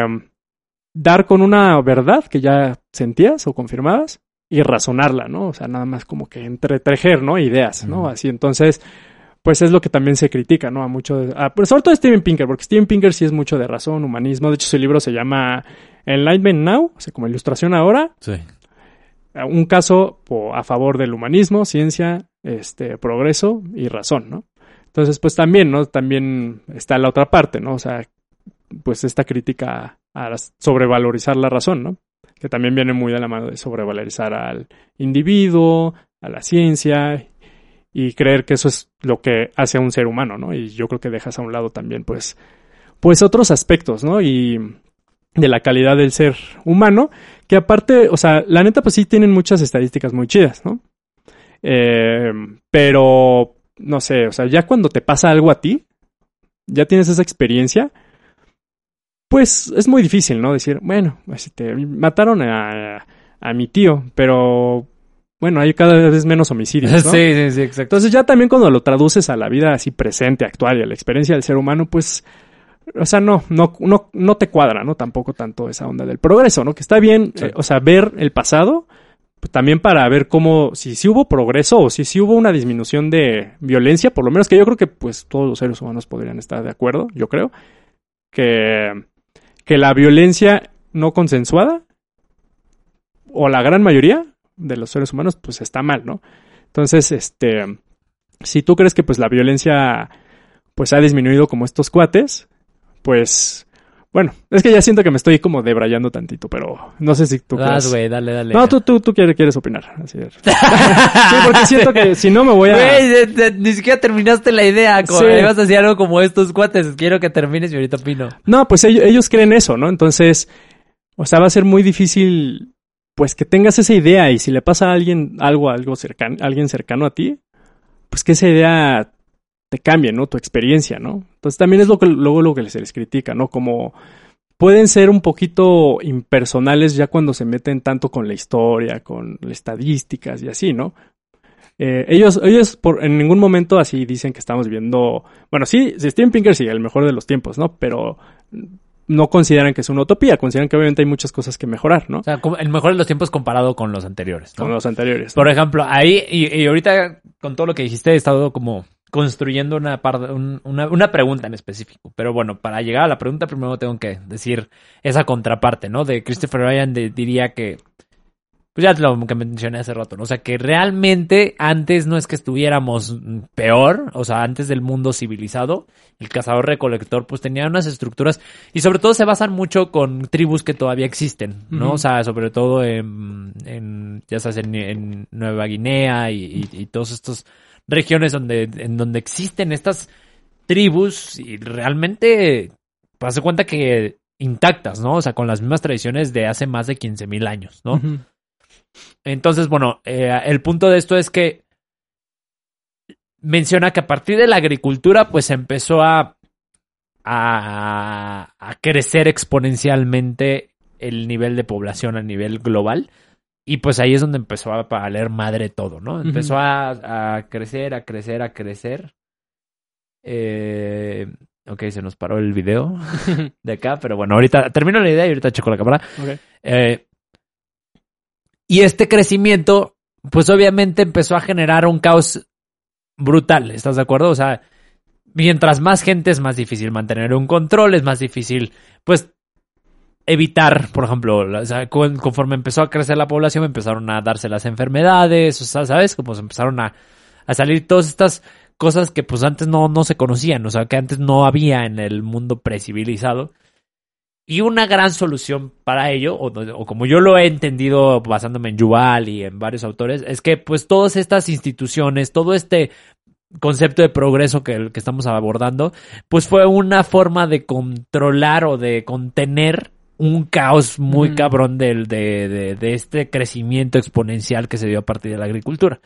dar con una verdad que ya sentías o confirmabas y razonarla, ¿no? O sea, nada más como que entretejer, ¿no? Ideas, ¿no? Así, entonces, pues es lo que también se critica, ¿no? A mucho, de- a- pero sobre todo a Steven Pinker, porque Steven Pinker sí es mucho de razón, humanismo. De hecho, su libro se llama Enlightenment Now, o sea, como ilustración ahora. Sí. Un caso a favor del humanismo, ciencia, este, progreso y razón, ¿no? Entonces, pues también, ¿no? También está la otra parte, ¿no? O sea, pues esta crítica a sobrevalorizar la razón, ¿no? Que también viene muy de la mano de sobrevalorizar al individuo, a la ciencia y creer que eso es lo que hace a un ser humano, ¿no? Y yo creo que dejas a un lado también, pues, pues otros aspectos, ¿no? Y de la calidad del ser humano, que aparte, o sea, la neta, pues sí tienen muchas estadísticas muy chidas, ¿no? Eh, pero, no sé, o sea, ya cuando te pasa algo a ti, ya tienes esa experiencia, pues es muy difícil, ¿no? Decir, bueno, este, mataron a, a mi tío, pero, bueno, hay cada vez menos homicidios, ¿no? Sí, sí, sí, exacto. Entonces ya también cuando lo traduces a la vida así presente, actual y a la experiencia del ser humano, pues, o sea, no, no, no, no te cuadra, ¿no? Tampoco tanto esa onda del progreso, ¿no? Que está bien, Sí. eh, o sea, ver el pasado, pues, también para ver cómo, si, si hubo progreso o si, si hubo una disminución de violencia, por lo menos que yo creo que pues todos los seres humanos podrían estar de acuerdo, yo creo, que, que la violencia no consensuada, o la gran mayoría de los seres humanos, pues está mal, ¿no? Entonces, este, si tú crees que pues la violencia pues ha disminuido como estos cuates, pues bueno, es que ya siento que me estoy como debrayando tantito, pero no sé si tú crees. güey, dale, dale. No, tú, tú, tú quieres, quieres opinar. Así es. sí, porque siento que si no me voy a... Güey, ni siquiera terminaste la idea. Como, Sí. Ibas a decir algo como estos cuates. Quiero que termines y ahorita opino. No, pues ellos, ellos creen eso, ¿no? Entonces, o sea, va a ser muy difícil, pues que tengas esa idea y si le pasa a alguien algo, algo cercano, alguien cercano a ti, pues que esa idea te cambie, ¿no? Tu experiencia, ¿no? Entonces también es lo que luego lo que se les critica, ¿no? Como pueden ser un poquito impersonales ya cuando se meten tanto con la historia, con las estadísticas y así, ¿no? Eh, ellos, ellos por, en ningún momento así dicen que estamos viendo. Bueno, sí, Steven Pinker sí, el mejor de los tiempos, ¿no? Pero no consideran que es una utopía, consideran que obviamente hay muchas cosas que mejorar, ¿no? O sea, el mejor de los tiempos comparado con los anteriores. ¿no? Con los anteriores. Por ejemplo, ahí, y, y ahorita con todo lo que dijiste, he estado como construyendo una, un- una, una pregunta en específico. Pero bueno, para llegar a la pregunta, primero tengo que decir esa contraparte, ¿no? De Christopher Ryan de- diría que, pues ya lo que mencioné hace rato, ¿no? O sea, que realmente antes no es que estuviéramos peor, o sea, antes del mundo civilizado, el cazador-recolector pues tenía unas estructuras y sobre todo se basan mucho con tribus que todavía existen, ¿no? O sea, sobre todo en, en ya sabes, en, en Nueva Guinea y, y, y todos estos regiones donde, en donde existen estas tribus y realmente, pues haz de cuenta que intactas, ¿no? O sea, con las mismas tradiciones de hace más de 15.000 años, ¿no? Entonces, bueno, eh, el punto de esto es que menciona que a partir de la agricultura, pues empezó a, a, a crecer exponencialmente el nivel de población a nivel global. Y pues ahí es donde empezó a valer madre todo, ¿no? Empezó a, a crecer, a crecer, a crecer. Eh, ok, se nos paró el video de acá, pero bueno, ahorita termino la idea y ahorita checo la cámara. Ok. Eh, y este crecimiento, pues obviamente empezó a generar un caos brutal, ¿estás de acuerdo? O sea, mientras más gente es más difícil mantener un control, es más difícil, pues, evitar, por ejemplo, o conforme empezó a crecer la población, empezaron a darse las enfermedades, ¿sabes? Como se empezaron a, salir todas estas cosas que pues antes no, no se conocían, o sea, que antes no había en el mundo precivilizado. Y una gran solución para ello, o, o como yo lo he entendido basándome en Yuval y en varios autores, es que pues todas estas instituciones, todo este concepto de progreso que, que estamos abordando, pues fue una forma de controlar o de contener un caos muy cabrón del, de, de, de este crecimiento exponencial que se dio a partir de la agricultura.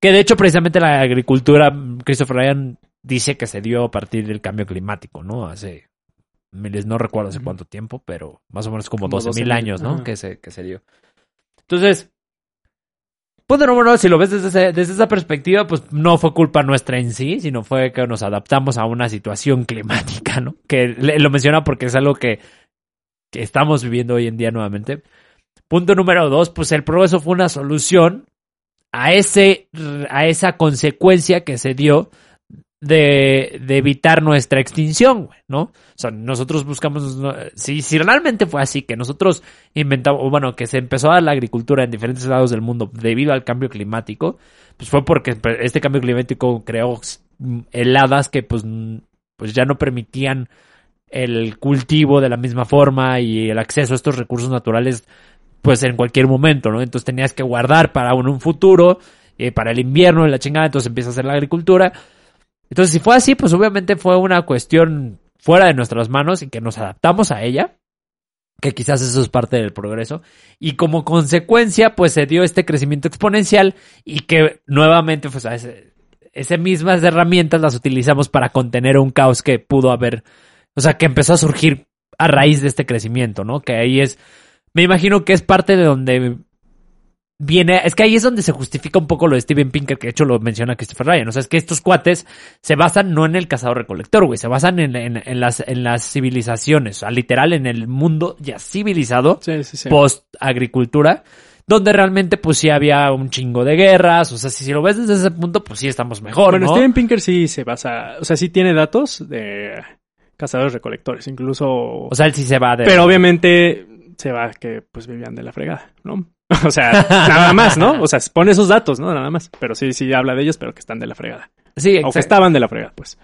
Que de hecho precisamente la agricultura, Christopher Ryan dice que se dio a partir del cambio climático, ¿no? Hace miles, no recuerdo hace cuánto tiempo, pero más o menos como, Como 12 mil 12.000, años, ¿no? Que se, que se dio. Entonces, pues número uno, si lo ves desde, ese- desde esa perspectiva, pues no fue culpa nuestra en sí, sino fue que nos adaptamos a una situación climática, ¿no? Que le- lo menciona porque es algo que, que estamos viviendo hoy en día nuevamente. Punto número dos, pues el progreso fue una solución a ese, a esa consecuencia que se dio de, de evitar nuestra extinción, ¿no? O sea, nosotros buscamos, si, si realmente fue así, que nosotros inventamos, bueno, que se empezó a dar la agricultura en diferentes lados del mundo debido al cambio climático, pues fue porque este cambio climático creó heladas que pues, pues ya no permitían el cultivo de la misma forma y el acceso a estos recursos naturales pues en cualquier momento, ¿no? Entonces tenías que guardar para un, un futuro, eh, para el invierno y la chingada, entonces empieza a hacer la agricultura. Entonces si fue así, pues obviamente fue una cuestión fuera de nuestras manos y que nos adaptamos a ella, que quizás eso es parte del progreso, y como consecuencia pues se dio este crecimiento exponencial y que nuevamente pues a ese mismas herramientas las utilizamos para contener un caos que pudo haber, o sea, que empezó a surgir a raíz de este crecimiento, ¿no? Que ahí es, me imagino que es parte de donde viene, es que ahí es donde se justifica un poco lo de Steven Pinker, que de hecho lo menciona Christopher Ryan. O sea, es que estos cuates se basan no en el cazador-recolector, güey, se basan en, en, en, las, en las civilizaciones, o sea, literal en el mundo ya civilizado, Sí, sí, sí. post-agricultura, donde realmente pues sí había un chingo de guerras, o sea, si, si lo ves desde ese punto, pues sí estamos mejor, bueno, ¿no? Steven Pinker sí se basa, o sea, sí tiene datos de cazadores recolectores, incluso... O sea, él sí se va de... pero obviamente se va que pues vivían de la fregada, ¿no? O sea, nada más, ¿no? O sea, pone esos datos, ¿no? Nada más. Pero sí, sí habla de ellos, pero que están de la fregada. Sí, O que exacto. estaban de la fregada, pues.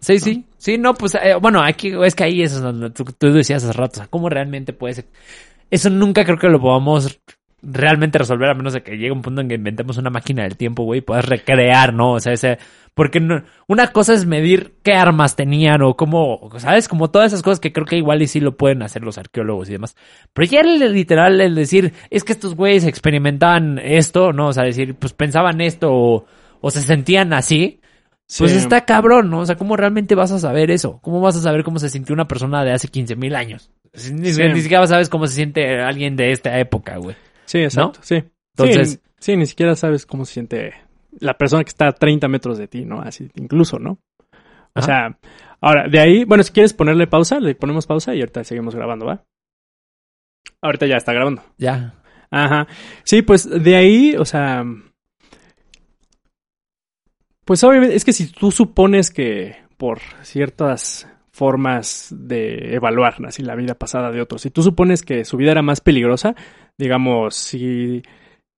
Sí, sí. Sí, no, pues, eh, bueno, aquí es que ahí eso es donde tú, tú decías hace rato, o sea, ¿cómo realmente puede ser? Eso nunca creo que lo podamos realmente resolver a menos de que llegue un punto en que inventemos una máquina del tiempo, güey, y puedas recrear, ¿no? O sea, ese, porque no- una cosa es medir qué armas tenían o cómo, ¿sabes? Como todas esas cosas que creo que igual y sí lo pueden hacer los arqueólogos y demás. Pero ya el literal, el decir, es que estos güeyes experimentaban esto, ¿no? O sea, decir, pues pensaban esto o, o se sentían así. Pues está cabrón, ¿no? O sea, ¿cómo realmente vas a saber eso? ¿Cómo vas a saber cómo se sintió una persona de hace 15 mil años? Ni, Sí. ni siquiera sabes cómo se siente alguien de esta época, güey. Sí, exacto, sí. Entonces- sí, sí, ni siquiera sabes cómo se siente la persona que está a 30 metros de ti, ¿no? Así, incluso, ¿no? O Ajá. sea, ahora, de ahí, bueno, si quieres ponerle pausa, le ponemos pausa y ahorita seguimos grabando, ¿va? Ahorita ya está grabando. Ya. Ajá. Sí, pues de ahí, o sea. Pues obviamente, es que si tú supones que por ciertas formas de evaluar así la vida pasada de otros, si tú supones que su vida era más peligrosa, digamos, si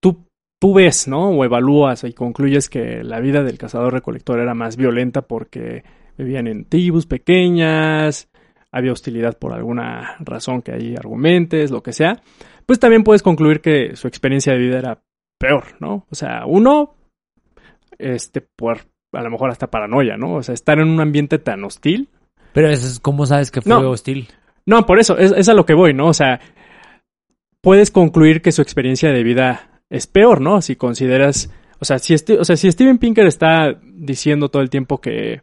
tú, tú ves, ¿no? O evalúas y concluyes que la vida del cazador recolector era más violenta porque vivían en tribus pequeñas, había hostilidad por alguna razón que ahí argumentes, lo que sea, pues también puedes concluir que su experiencia de vida era peor, ¿no? O sea, uno, este, por a lo mejor hasta paranoia, ¿no? O sea, estar en un ambiente tan hostil. Pero eso es, ¿cómo sabes que fue No. hostil? No, por eso, es, es a lo que voy, ¿no? O sea, puedes concluir que su experiencia de vida es peor, ¿no? Si consideras, o sea, si, este, o sea, si Steven Pinker está diciendo todo el tiempo que,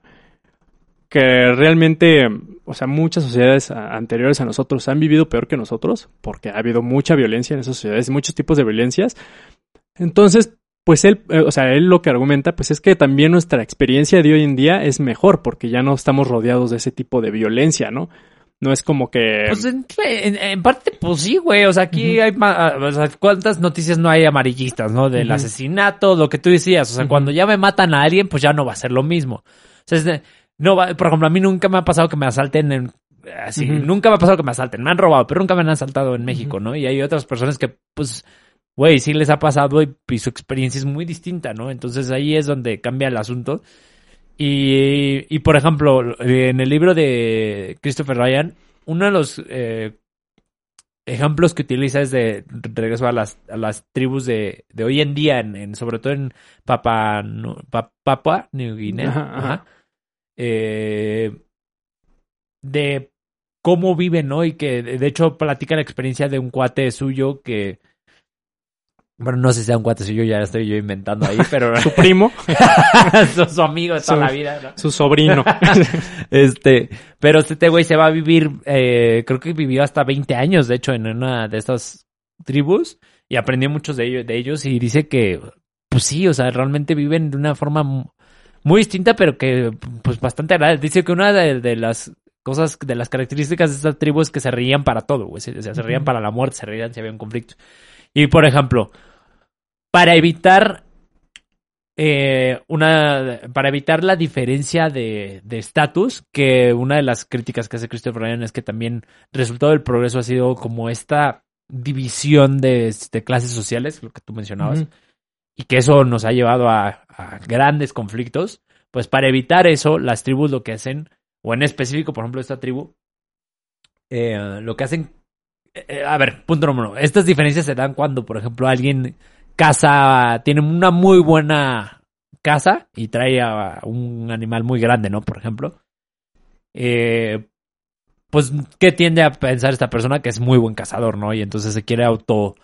que realmente, o sea, muchas sociedades anteriores a nosotros han vivido peor que nosotros, porque ha habido mucha violencia en esas sociedades, muchos tipos de violencias. Entonces, pues él, eh, o sea, él lo que argumenta, pues es que también nuestra experiencia de hoy en día es mejor, porque ya no estamos rodeados de ese tipo de violencia, ¿no? No es como que... Pues en, en- en parte, pues sí, güey. O sea, aquí hay ma- o sea, cuántas noticias no hay amarillistas, ¿no? Del asesinato, lo que tú decías. O sea, cuando ya me matan a alguien, pues ya no va a ser lo mismo. O sea, es de- no va, por ejemplo, a mí nunca me ha pasado que me asalten en, así, Ujú. nunca me ha pasado que me asalten. Me han robado, pero nunca me han asaltado en México, ¿no? Y hay otras personas que, pues, güey, sí les ha pasado y, y su experiencia es muy distinta, ¿no? Entonces ahí es donde cambia el asunto. Y, y por ejemplo, en el libro de Christopher Ryan, uno de los eh, ejemplos que utiliza es de regreso a las, a las tribus de, de hoy en día, en, en- sobre todo en Papua, Papua New Guinea. Ajá, eh, de cómo viven, ¿no? Y que de de hecho platica la experiencia de un cuate suyo que. Bueno, no sé si sea un cuate suyo, ya estoy yo inventando ahí, pero Su primo, su, su amigo de toda Su- la vida, ¿no? su sobrino. Este, pero este güey se va a vivir, eh, creo que vivió hasta 20 años, de hecho, en una de estas tribus y aprendió muchos de ellos, de ellos y dice que, pues sí, o sea, realmente viven de una forma mu- muy distinta, pero que, pues bastante agradable. Dice que una de, de las cosas, de las características de esta tribu es que se reían para todo, güey. O sea, se reían para la muerte, se reían si había un conflicto. Y, por ejemplo, para evitar eh, una para evitar la diferencia de de estatus que una de las críticas que hace Christopher Ryan es que también resultado del progreso ha sido como esta división de, de clases sociales lo que tú mencionabas y que eso nos ha llevado a, a grandes conflictos pues para evitar eso las tribus lo que hacen o en específico por ejemplo esta tribu eh, lo que hacen eh, a ver punto número uno estas diferencias se dan cuando por ejemplo alguien casa, tiene una muy buena casa y trae a un animal muy grande, ¿no? Por ejemplo. Eh, pues, ¿qué tiende a pensar esta persona? Que es muy buen cazador, ¿no? Y entonces se quiere auto,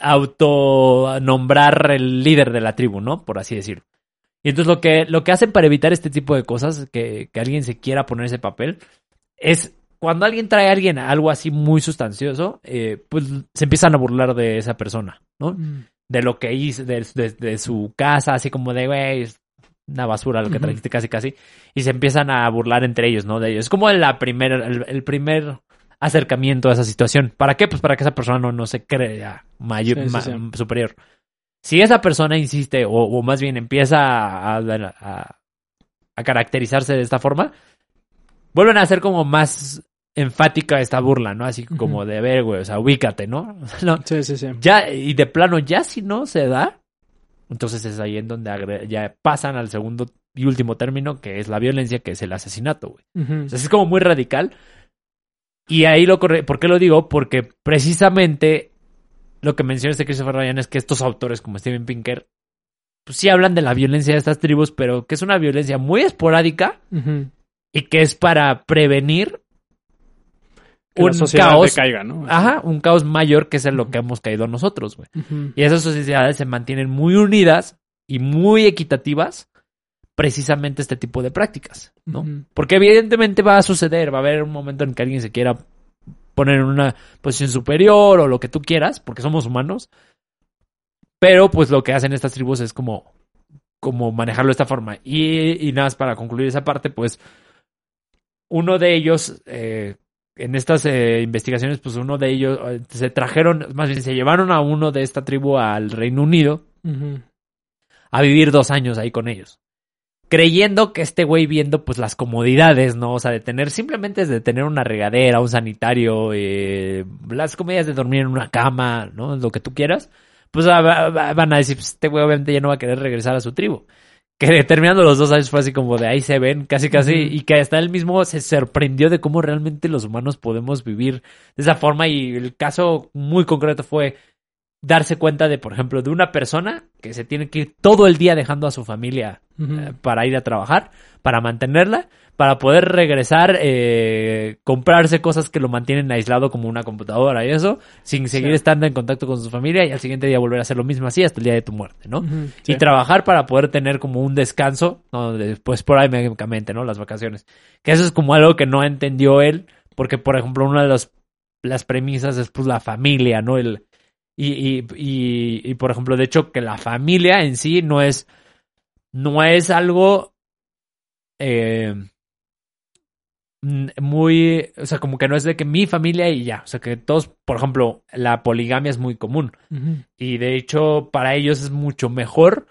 auto nombrar el líder de la tribu, ¿no? Por así decirlo. Y entonces lo que, lo que hacen para evitar este tipo de cosas, que, que alguien se quiera poner ese papel, es cuando alguien trae a alguien algo así muy sustancioso, eh, pues se empiezan a burlar de esa persona, ¿no? Mm. De lo que hizo, de, de- de su casa, así como de, güey, es una basura lo que Ujú. trajiste casi casi. Y se empiezan a burlar entre ellos, ¿no? De ellos. Es como la primera, el, el primer acercamiento a esa situación. ¿Para qué? Pues para que esa persona no, no se crea mayor, Sí, sí, ma- sí. superior. Si esa persona insiste, o, o más bien empieza a, a- a caracterizarse de esta forma, vuelven a ser como más enfática esta burla, ¿no? Así como de ver, güey, o sea, ubícate, ¿no? no Sí, sí, sí. ya, y de plano, ya si no se da, entonces es ahí en donde ya pasan al segundo y último término, que es la violencia, que es el asesinato, güey. Ujú. O sea, es como muy radical. Y ahí lo corre, ¿por qué lo digo? Porque precisamente lo que menciona este Christopher Ryan es que estos autores como Steven Pinker, pues sí hablan de la violencia de estas tribus, pero que es una violencia muy esporádica y que es para prevenir Que un la sociedad caos. decaiga, ¿no? Ajá, un caos mayor que es en lo que hemos caído nosotros, güey. Y esas sociedades se mantienen muy unidas y muy equitativas precisamente este tipo de prácticas, ¿no? Porque evidentemente va a suceder, va a haber un momento en que alguien se quiera poner en una posición superior o lo que tú quieras, porque somos humanos. Pero pues lo que hacen estas tribus es como, como manejarlo de esta forma. Y, y nada más para concluir esa parte, pues uno de ellos, eh, en estas eh, investigaciones, pues uno de ellos eh, se trajeron, más bien se llevaron a uno de esta tribu al Reino Unido a vivir dos años ahí con ellos. Creyendo que este güey viendo pues las comodidades, ¿no? O sea, de tener simplemente de tener una regadera, un sanitario, eh, las comodidades de dormir en una cama, ¿no? Lo que tú quieras. Pues va- va- van a decir, pues, este güey obviamente ya no va a querer regresar a su tribu. Que terminando los dos años fue así como de ahí se ven, casi casi, y que hasta él mismo se sorprendió de cómo realmente los humanos podemos vivir de esa forma y el caso muy concreto fue darse cuenta de, por ejemplo, de una persona que se tiene que ir todo el día dejando a su familia eh, para ir a trabajar, para mantenerla, para poder regresar, eh, comprarse cosas que lo mantienen aislado como una computadora y eso, sin seguir Sí. estando en contacto con su familia y al siguiente día volver a hacer lo mismo así hasta el día de tu muerte, ¿no? Y Sí. trabajar para poder tener como un descanso, ¿no? De- pues por ahí médicamente, ¿no? Las vacaciones. Que eso es como algo que no entendió él, porque por ejemplo una de los, las premisas es pues la familia, ¿no? El, y, y, y, y, por ejemplo, de hecho que la familia en sí no es, no es algo eh, muy, o sea, como que no es de que mi familia y ya, o sea, que todos, por ejemplo, la poligamia es muy común. Y de hecho, para ellos es mucho mejor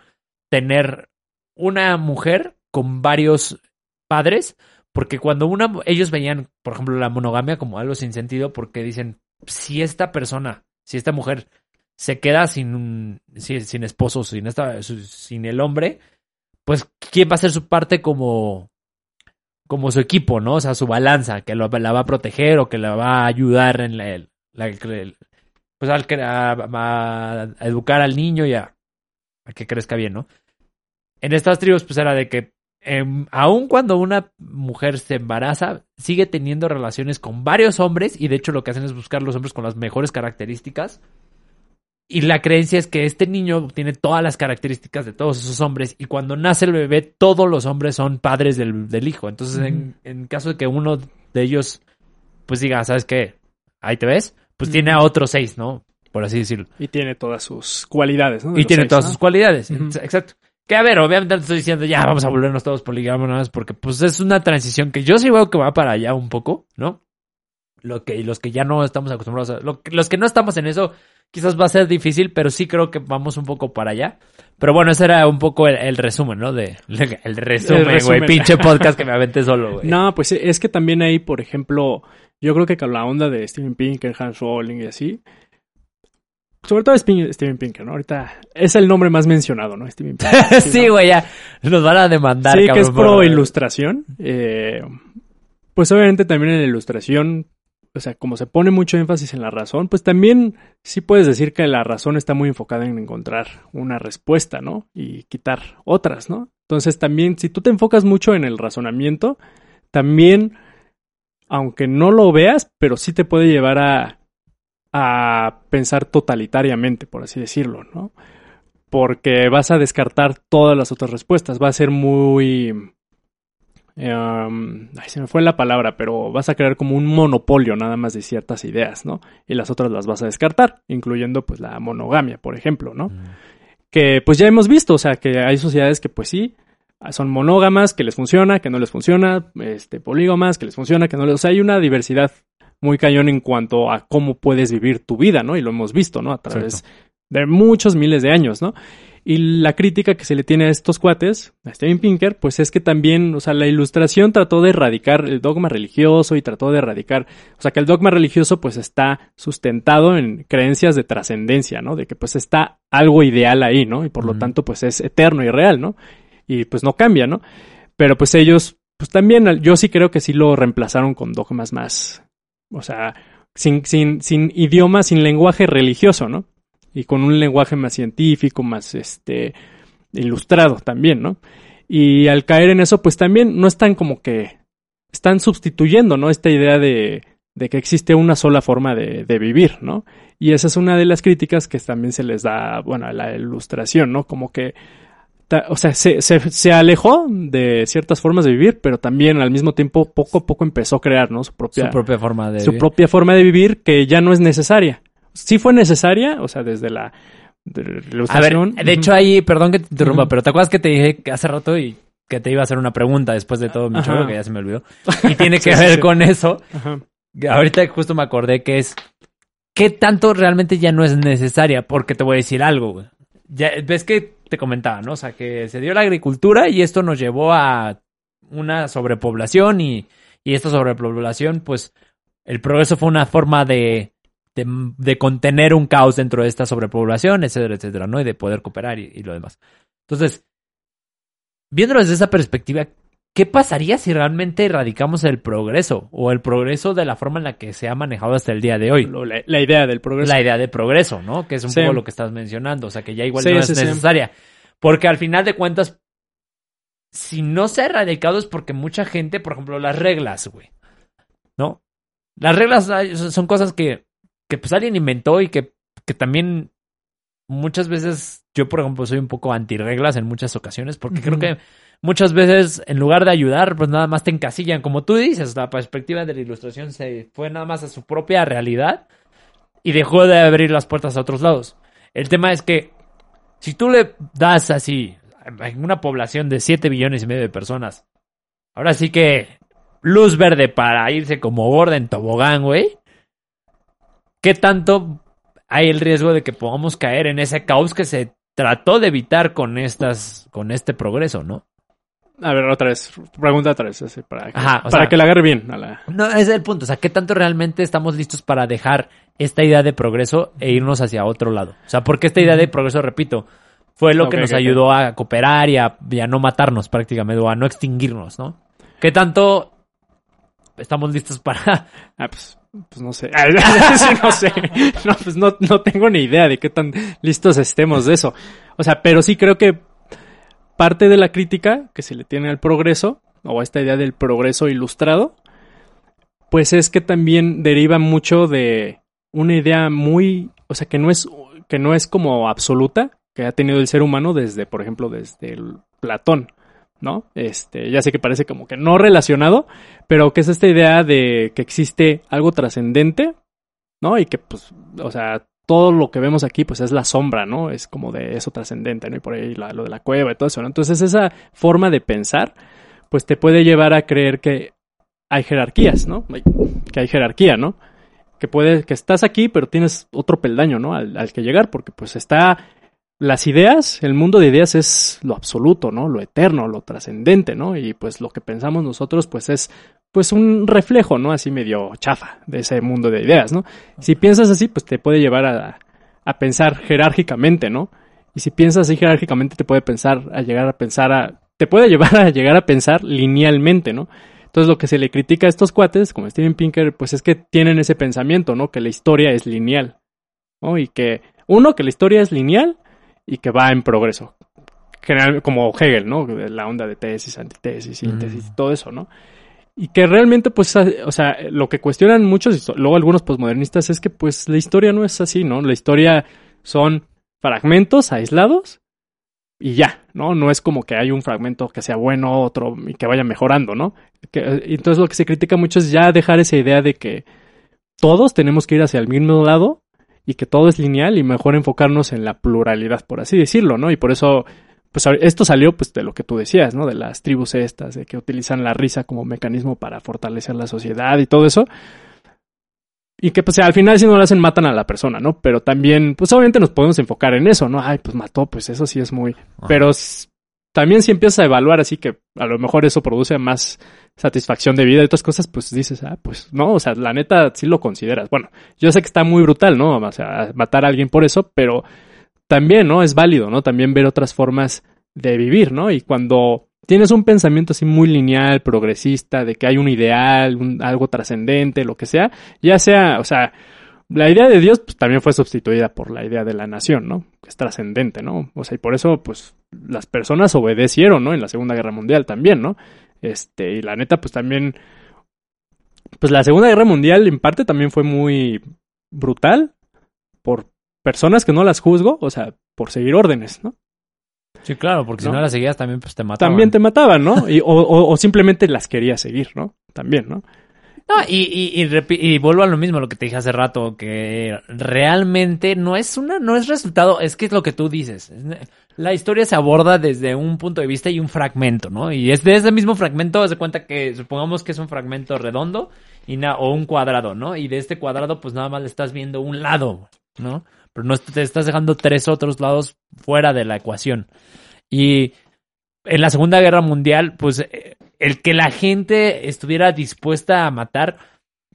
tener una mujer con varios padres, porque cuando una, ellos veían, por ejemplo, la monogamia como algo sin sentido, porque dicen, si esta persona, si esta mujer se queda sin sin, esposo, sin esta, sin el hombre, pues quién va a ser su parte como, como su equipo, ¿no? O sea, su balanza, que lo- la va a proteger o que la va a ayudar en la, pues al a, a- educar al niño y a que crezca bien, ¿no? En estas tribus, pues era de que em, aun cuando una mujer se embaraza, sigue teniendo relaciones con varios hombres y de hecho lo que hacen es buscar los hombres con las mejores características. Y la creencia es que este niño tiene todas las características de todos esos hombres y cuando nace el bebé todos los hombres son padres del, del hijo. Entonces, en, en caso de que uno de ellos pues diga, ¿sabes qué? Ahí te ves, pues tiene a otros seis, ¿no? Por así decirlo. Y tiene todas sus cualidades, ¿no? De Y tiene seis, todas ¿no? sus cualidades. Exacto. Que a ver, obviamente no estoy diciendo ya vamos a volvernos todos poligámonos porque pues es una transición que yo sí veo que va para allá un poco, ¿no? Lo que, los que ya no estamos acostumbrados a, lo los que no estamos en eso, quizás va a ser difícil, pero sí creo que vamos un poco para allá. Pero bueno, ese era un poco el, el resumen, ¿no? De, el resumen, güey. Pinche podcast que me aventé solo, güey. No, pues es que también ahí, por ejemplo, yo creo que con la onda de Steven Pinker, Hans Rowling y así, sobre todo Steven Pinker, ¿no? Ahorita es el nombre más mencionado, ¿no? Steven Pinker. sí, ¿no? güey, ya nos van a demandar, Sí, que es pro ilustración. Eh, pues obviamente también en la ilustración, o sea, como se pone mucho énfasis en la razón, pues también sí puedes decir que la razón está muy enfocada en encontrar una respuesta, ¿no? Y quitar otras, ¿no? Entonces también, si tú te enfocas mucho en el razonamiento, también, aunque no lo veas, pero sí te puede llevar a, a pensar totalitariamente, por así decirlo, ¿no? Porque vas a descartar todas las otras respuestas, va a ser muy em, ay, se me fue la palabra, pero vas a crear como un monopolio nada más de ciertas ideas, ¿no? Y las otras las vas a descartar, incluyendo pues la monogamia, por ejemplo, ¿no? Mm. Que pues ya hemos visto, o sea, que hay sociedades que pues sí, son monógamas, que les funciona, que no les funciona, este, polígamas, que les funciona, que no les... O sea, hay una diversidad muy cañón en cuanto a cómo puedes vivir tu vida, ¿no? Y lo hemos visto, ¿no? A través de muchos miles de años, ¿no? Y la crítica que se le tiene a estos cuates, a Steven Pinker, pues es que también, o sea, la ilustración trató de erradicar el dogma religioso y trató de erradicar, o sea, que el dogma religioso pues está sustentado en creencias de trascendencia, ¿no? De que pues está algo ideal ahí, ¿no? Y por lo tanto pues es eterno y real, ¿no? Y pues no cambia, ¿no? Pero pues ellos, pues también, yo sí creo que sí lo reemplazaron con dogmas más, o sea, sin, sin, sin idioma, sin lenguaje religioso, ¿no? y con un lenguaje más científico, más este ilustrado también, ¿no? Y al caer en eso, pues también no están como que están sustituyendo, ¿no? Esta idea de, de que existe una sola forma de, de, vivir, ¿no? Y esa es una de las críticas que también se les da, bueno, a la ilustración, ¿no? Como que, o sea, se, se, se, alejó de ciertas formas de vivir, pero también al mismo tiempo poco a poco empezó a crear, ¿no? Su propia, su propia forma de su propia forma de vivir que ya no es necesaria sí fue necesaria, o sea, desde la, de A ver, de hecho ahí, perdón que te interrumpa, pero ¿te acuerdas que te dije hace rato y que te iba a hacer una pregunta después de todo mi chorro, que ya se me olvidó? Y tiene que ver con eso. Ahorita justo me acordé que es, ¿qué tanto realmente ya no es necesaria? Porque te voy a decir algo, güey. Ya, ves que te comentaba, ¿no? O sea, que se dio la agricultura y esto nos llevó a una sobrepoblación y, y esta sobrepoblación, pues, el progreso fue una forma de de, contener un caos dentro de esta sobrepoblación, etcétera, etcétera, ¿no? Y de poder cooperar y, lo demás. Entonces, viéndolo desde esa perspectiva, ¿qué pasaría si realmente erradicamos el progreso o el progreso de la forma en la que se ha manejado hasta el día de hoy? La, idea del progreso. La idea de progreso, ¿no? Que es un poco lo que estás mencionando, o sea, que ya igual no es necesaria. Porque al final de cuentas, si no se ha erradicado es porque mucha gente, por ejemplo, las reglas, güey, ¿no? Las reglas son cosas que que pues alguien inventó y que, que también muchas veces yo, por ejemplo, soy un poco anti-reglas en muchas ocasiones porque creo que muchas veces en lugar de ayudar, pues nada más te encasillan. Como tú dices, la perspectiva de la ilustración se fue nada más a su propia realidad y dejó de abrir las puertas a otros lados. El tema es que si tú le das así en una población de 7 billones y medio de personas, ahora sí que luz verde para irse como gorda en tobogán, güey. ¿qué tanto hay el riesgo de que podamos caer en ese caos que se trató de evitar con estas, con este progreso, ¿no? A ver, otra vez, pregunta otra vez, para, que, para que la agarre bien. No, ese es el punto, o sea, ¿qué tanto realmente estamos listos para dejar esta idea de progreso e irnos hacia otro lado? O sea, porque esta idea de progreso, repito, fue lo que nos ayudó a cooperar y a, y a, no matarnos prácticamente, o a no extinguirnos, ¿no? ¿Qué tanto estamos listos para... Ah, pues pues no sé. no sé. No, pues no, no tengo ni idea de qué tan listos estemos de eso. O sea, pero sí creo que parte de la crítica que se le tiene al progreso, o a esta idea del progreso ilustrado, pues es que también deriva mucho de una idea muy, o sea, que no es, que no es como absoluta, que ha tenido el ser humano desde, por ejemplo, desde Platón. ¿no? Este, ya sé que parece como que no relacionado, pero que es esta idea de que existe algo trascendente, ¿no? Y que, pues, o sea, todo lo que vemos aquí, pues es la sombra, ¿no? Es como de eso trascendente, ¿no? Y por ahí lo de la cueva y todo eso, ¿no? Entonces esa forma de pensar, pues te puede llevar a creer que hay jerarquías, ¿no? Que hay jerarquía, ¿no? Que puede, que estás aquí, pero tienes otro peldaño, ¿no? Al, al que llegar, porque pues está las ideas, el mundo de ideas es lo absoluto, ¿no? Lo eterno, lo trascendente, ¿no? Y pues lo que pensamos nosotros, pues es pues un reflejo, ¿no? Así medio chafa de ese mundo de ideas, ¿no? Si piensas así, pues te puede llevar a, a pensar jerárquicamente, ¿no? Y si piensas así jerárquicamente, te puede pensar, a llegar a pensar a, te puede llevar a llegar a pensar linealmente, ¿no? Entonces lo que se le critica a estos cuates, como Steven Pinker, pues es que tienen ese pensamiento, ¿no? Que la historia es lineal, ¿no? Y que, uno, que la historia es lineal, y que va en progreso. General, como Hegel, ¿no? La onda de tesis, antitesis, síntesis, y todo eso, ¿no? Y que realmente, pues, o sea, lo que cuestionan muchos, luego algunos posmodernistas, es que, pues, la historia no es así, ¿no? La historia son fragmentos aislados y ya, ¿no? No es como que hay un fragmento que sea bueno, otro y que vaya mejorando, ¿no? Que, entonces lo que se critica mucho es ya dejar esa idea de que todos tenemos que ir hacia el mismo lado y que todo es lineal y mejor enfocarnos en la pluralidad, por así decirlo, ¿no? Y por eso, pues esto salió pues de lo que tú decías, ¿no? De las tribus estas, de que utilizan la risa como mecanismo para fortalecer la sociedad y todo eso. Y que pues al final si no lo hacen matan a la persona, ¿no? Pero también, pues obviamente nos podemos enfocar en eso, ¿no? Ay, pues mató, pues eso sí es muy... Pero también si empiezas a evaluar así que a lo mejor eso produce más satisfacción de vida y otras cosas, pues dices, ah, pues no, o sea, la neta sí lo consideras. Bueno, yo sé que está muy brutal, ¿no? O sea, matar a alguien por eso, pero también, ¿no? Es válido, ¿no? También ver otras formas de vivir, ¿no? Y cuando tienes un pensamiento así muy lineal, progresista, de que hay un ideal, algo trascendente, lo que sea, ya sea, o sea, la idea de Dios pues, también fue sustituida por la idea de la nación, ¿no? Que es trascendente, ¿no? O sea, y por eso, pues, las personas obedecieron, ¿no? En la Segunda Guerra Mundial también, ¿no? Este, y la neta, pues también, pues la Segunda Guerra Mundial en parte también fue muy brutal por personas que no las juzgo, o sea, por seguir órdenes, ¿no? Sí, claro, porque si no las seguías también pues te mataban. También te mataban, ¿no? Y, o, o, simplemente las querías seguir, ¿no? También, ¿no? No, y, y, y, y, vuelvo a lo mismo, lo que te dije hace rato, que realmente no es una, no es resultado, es que es lo que tú dices. La historia se aborda desde un punto de vista y un fragmento, ¿no? Y es de ese mismo fragmento, se cuenta que supongamos que es un fragmento redondo y o un cuadrado, ¿no? Y de este cuadrado, pues nada más le estás viendo un lado, ¿no? Pero no te estás dejando tres otros lados fuera de la ecuación. Y en la Segunda Guerra Mundial, pues eh, el que la gente estuviera dispuesta a matar,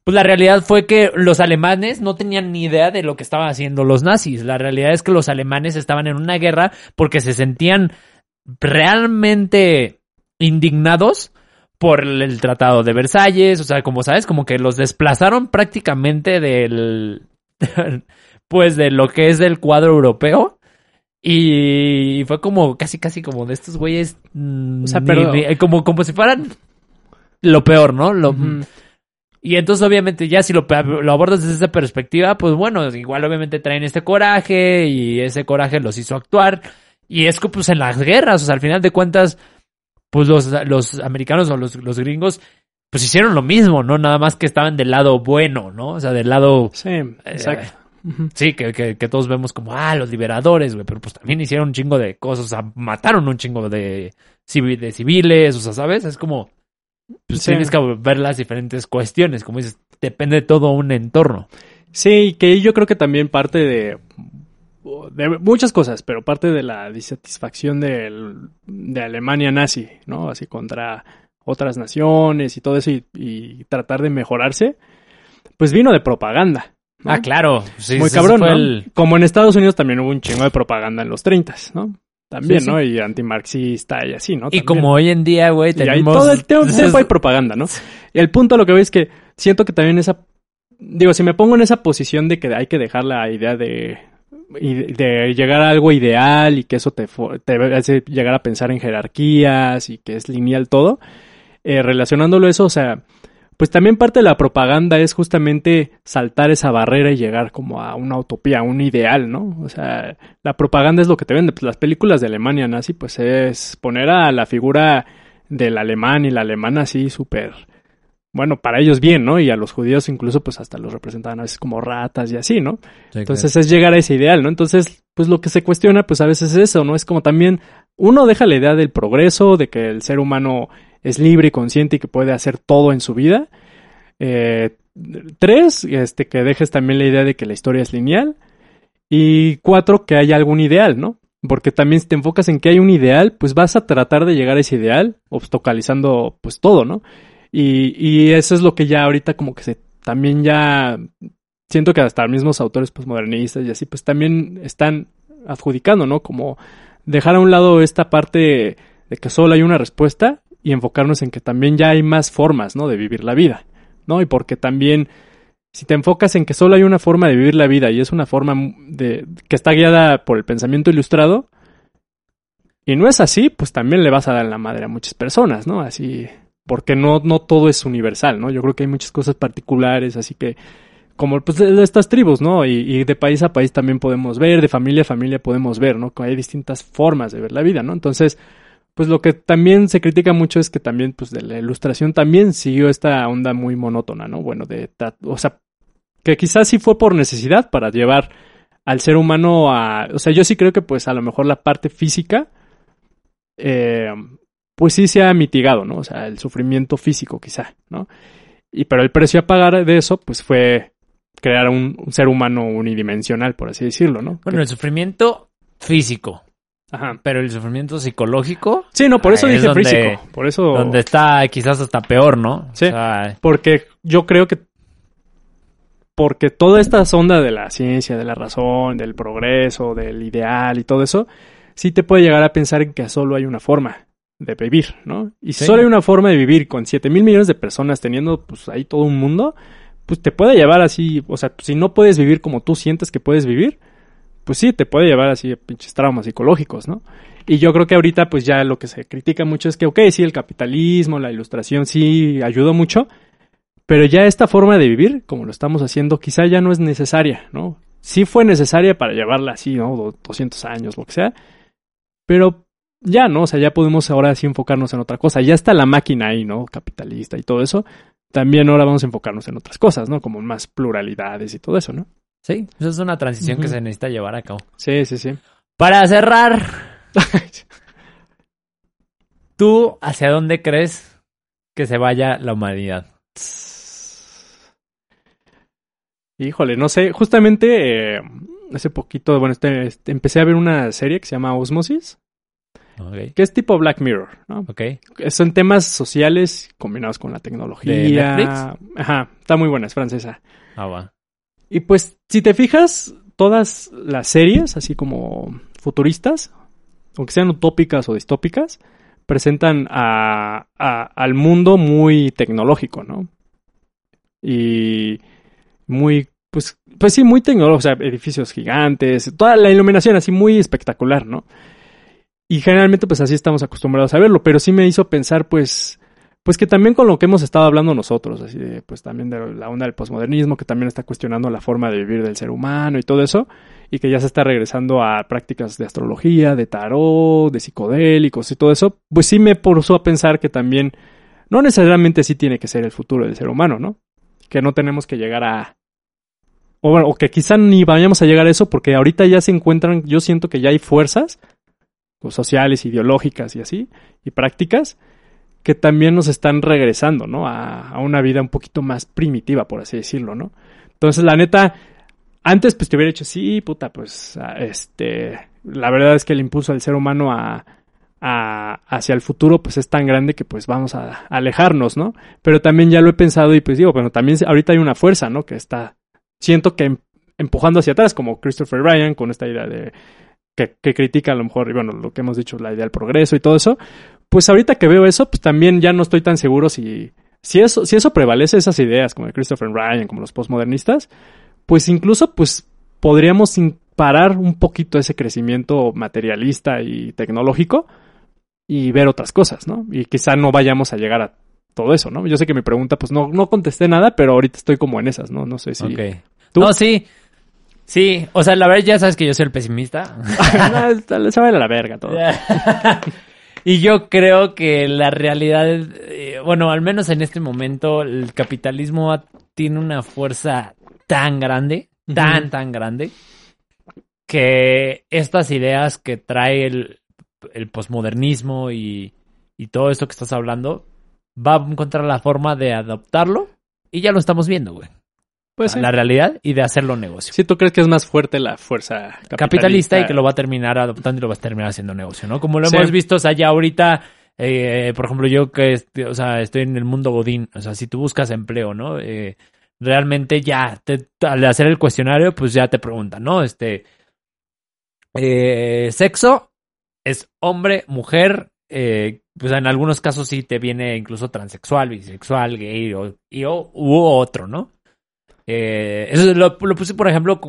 pues la realidad fue que los alemanes no tenían ni idea de lo que estaban haciendo los nazis. La realidad es que los alemanes estaban en una guerra porque se sentían realmente indignados por el Tratado de Versalles, o sea, como sabes, como que los desplazaron prácticamente del pues de lo que es del cuadro europeo y fue como casi, casi como de estos güeyes. Mm, o sea, pero. como, como si fueran lo peor, ¿no? Lo, Y entonces, obviamente, ya si lo, lo abordas desde esa perspectiva, pues bueno, igual obviamente traen este coraje y ese coraje los hizo actuar. Y es que, pues, en las guerras, o sea, al final de cuentas, pues los, los americanos o los, los gringos, pues hicieron lo mismo, ¿no? Nada más que estaban del lado bueno, ¿no? O sea, del lado... Sí, exacto. Sí, que, que, todos vemos como, ah, los liberadores, güey, pero pues también hicieron un chingo de cosas, o sea, mataron un chingo de, de civiles, o sea, ¿sabes? Es como, pues tienes que ver las diferentes cuestiones, como dices, depende de todo un entorno. Sí, que yo creo que también parte de, de muchas cosas, pero parte de la disatisfacción de, de Alemania nazi, ¿no? Así contra otras naciones y todo eso y tratar de mejorarse, pues vino de propaganda. Ah, claro. Muy cabrón, ¿no? Como en Estados Unidos también hubo un chingo de propaganda en los 30, ¿no? También, ¿no? Y antimarxista y así, ¿no? Y como hoy en día, güey, tenemos... Y todo el tiempo hay propaganda, ¿no? Y el punto lo que veo es que siento que también esa... Digo, si me pongo en esa posición de que hay que dejar la idea de... De llegar a algo ideal y que eso te, te hace llegar a pensar en jerarquías y que es lineal todo, eh, relacionándolo eso, o sea, pues también parte de la propaganda es justamente saltar esa barrera y llegar como a una utopía, a un ideal, ¿no? O sea, la propaganda es lo que te vende. Pues las películas de Alemania nazi, pues es poner a la figura del alemán y la alemana así súper, bueno, para ellos bien, ¿no? Y a los judíos incluso pues hasta los representaban a veces como ratas y así, ¿no? Entonces es llegar a ese ideal, ¿no? Entonces, pues lo que se cuestiona pues a veces es eso, ¿no? Es como también uno deja la idea del progreso, de que el ser humano es libre y consciente y que puede hacer todo en su vida. Eh, tres, este, que dejes también la idea de que la historia es lineal. Y cuatro, que haya algún ideal, ¿no? Porque también si te enfocas en que hay un ideal, pues vas a tratar de llegar a ese ideal, obstaculizando pues todo, ¿no? Y, y eso es lo que ya ahorita como que se también ya siento que hasta mismos autores postmodernistas y así pues también están adjudicando, ¿no? Como dejar a un lado esta parte de que solo hay una respuesta y enfocarnos en que también ya hay más formas, ¿no? De vivir la vida, ¿no? Y porque también, si te enfocas en que solo hay una forma de vivir la vida y es una forma de, que está guiada por el pensamiento ilustrado, y no es así, pues también le vas a dar la madre a muchas personas, ¿no? Así, porque no, no todo es universal, ¿no? Yo creo que hay muchas cosas particulares, así que como pues de, estas tribus, ¿no? Y, y de país a país también podemos ver, de familia a familia podemos ver, ¿no? Hay distintas formas de ver la vida, ¿no? Entonces, pues lo que también se critica mucho es que también, pues de la ilustración también siguió esta onda muy monótona, ¿no? Bueno, de, o sea, que quizás sí fue por necesidad para llevar al ser humano a, o sea, yo sí creo que pues a lo mejor la parte física, eh, pues sí se ha mitigado, ¿no? O sea, el sufrimiento físico quizá, ¿no? Y pero el precio a pagar de eso, pues fue crear un, un ser humano unidimensional, por así decirlo, ¿no? Bueno, el sufrimiento físico, Ajá. pero el sufrimiento psicológico, Sí, no, por eso es dije donde- físico. Por eso. donde está quizás hasta peor, ¿no? Sí. O sea, Porque yo creo que. Porque toda esta onda de la ciencia, de la razón, del progreso, del ideal y todo eso, sí te puede llegar a pensar en que solo hay una forma de vivir, ¿no? Y si Sí. solo hay una forma de vivir con 7 mil millones de personas teniendo, pues ahí todo un mundo, pues te puede llevar así, o sea, si no puedes vivir como tú sientes que puedes vivir, pues sí, te puede llevar así a pinches traumas psicológicos, ¿no? Y yo creo que ahorita pues ya lo que se critica mucho es que, ok, sí, el capitalismo, la ilustración sí ayudó mucho, pero ya esta forma de vivir, como lo estamos haciendo, quizá ya no es necesaria, ¿no? Sí fue necesaria para llevarla así, ¿no? Do- 200 años, lo que sea, pero ya, ¿no? O sea, ya podemos ahora sí enfocarnos en otra cosa. Ya está la máquina ahí, ¿no? Capitalista y todo eso. También ahora vamos a enfocarnos en otras cosas, ¿no? Como más pluralidades y todo eso, ¿no? Sí, esa es una transición que se necesita llevar a cabo. Sí, sí, sí. Para cerrar, ¿tú hacia dónde crees que se vaya la humanidad? Híjole, no sé, justamente eh, hace poquito, bueno, este, este, empecé a ver una serie que se llama Osmosis, que es tipo Black Mirror, ¿no? ok. Son temas sociales combinados con la tecnología. Netflix? Ajá, está muy buena, es francesa. Ah, va. Y pues, si te fijas, todas las series, así como futuristas, aunque sean utópicas o distópicas, presentan a, al mundo muy tecnológico, ¿no? Y muy, pues, pues sí, muy tecnológico, o sea, edificios gigantes, toda la iluminación así muy espectacular, ¿no? Y generalmente, pues así estamos acostumbrados a verlo, pero sí me hizo pensar, pues, pues que también con lo que hemos estado hablando nosotros, así de, pues también de la onda del posmodernismo, que también está cuestionando la forma de vivir del ser humano y todo eso, y que ya se está regresando a prácticas de astrología, de tarot, de psicodélicos y todo eso, pues sí me puso a pensar que también no necesariamente sí tiene que ser el futuro del ser humano, ¿no? Que no tenemos que llegar a... O bueno, o que quizá ni vayamos a llegar a eso porque ahorita ya se encuentran, yo siento que ya hay fuerzas pues, sociales, ideológicas y así, y prácticas, que también nos están regresando, ¿no? A, una vida un poquito más primitiva, por así decirlo, ¿no? Entonces, la neta, antes pues te hubiera dicho, sí, puta, pues, este, la verdad es que el impulso del ser humano a, a- hacia el futuro pues es tan grande que pues vamos a, a alejarnos, ¿no? Pero también ya lo he pensado y pues digo, bueno, también ahorita hay una fuerza, ¿no? Que está, siento que em- empujando hacia atrás, como Christopher Ryan, con esta idea de que, que critica a lo mejor, y bueno, lo que hemos dicho, la idea del progreso y todo eso, pues ahorita que veo eso, pues también ya no estoy tan seguro si, si eso, si eso prevalece esas ideas, como de Christopher Ryan, como los postmodernistas, pues incluso pues podríamos parar un poquito ese crecimiento materialista y tecnológico y ver otras cosas, ¿no? Y quizá no vayamos a llegar a todo eso, ¿no? Yo sé que mi pregunta, pues no, no contesté nada, pero ahorita estoy como en esas, ¿no? No sé si... ¿Tú? No, sí. Sí, o sea, la verdad ya sabes que yo soy el pesimista. no, está- se va a la verga todo. y yo creo que la realidad, eh, bueno, al menos en este momento, el capitalismo tiene una fuerza tan grande, tan, tan grande, que estas ideas que trae el, el posmodernismo y, y todo esto que estás hablando, va a encontrar la forma de adoptarlo y ya lo estamos viendo, güey. Pues sí. La realidad y de hacerlo negocio. Si tú crees que es más fuerte la fuerza capitalista, capitalista y que lo va a terminar adoptando y lo va a terminar haciendo negocio, ¿no? Como lo Sí. hemos visto, o sea, ya ahorita, eh, por ejemplo, yo que, o sea, estoy en el mundo godín, o sea, si tú buscas empleo, ¿no? Eh, realmente ya, te- al hacer el cuestionario, pues ya te preguntan, ¿no? Este, eh, sexo es hombre, mujer, eh, pues en algunos casos sí te viene incluso transexual, bisexual, gay o, y, o u otro, ¿no? Eh, eso lo, lo puse, por ejemplo,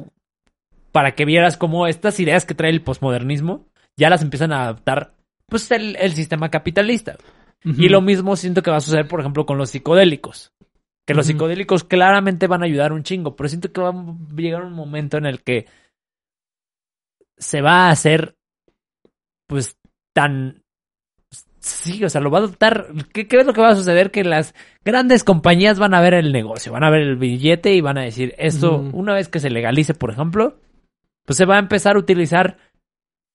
para que vieras cómo estas ideas que trae el posmodernismo ya las empiezan a adaptar pues el, el sistema capitalista. Y lo mismo siento que va a suceder, por ejemplo, con los psicodélicos. Que los psicodélicos claramente van a ayudar un chingo, pero siento que va a llegar un momento en el que se va a hacer, pues, tan... Sí, o sea, lo va a adoptar. ¿Qué, ¿Qué es lo que va a suceder? Que las grandes compañías van a ver el negocio, van a ver el billete y van a decir, esto, una vez que se legalice, por ejemplo, pues se va a empezar a utilizar,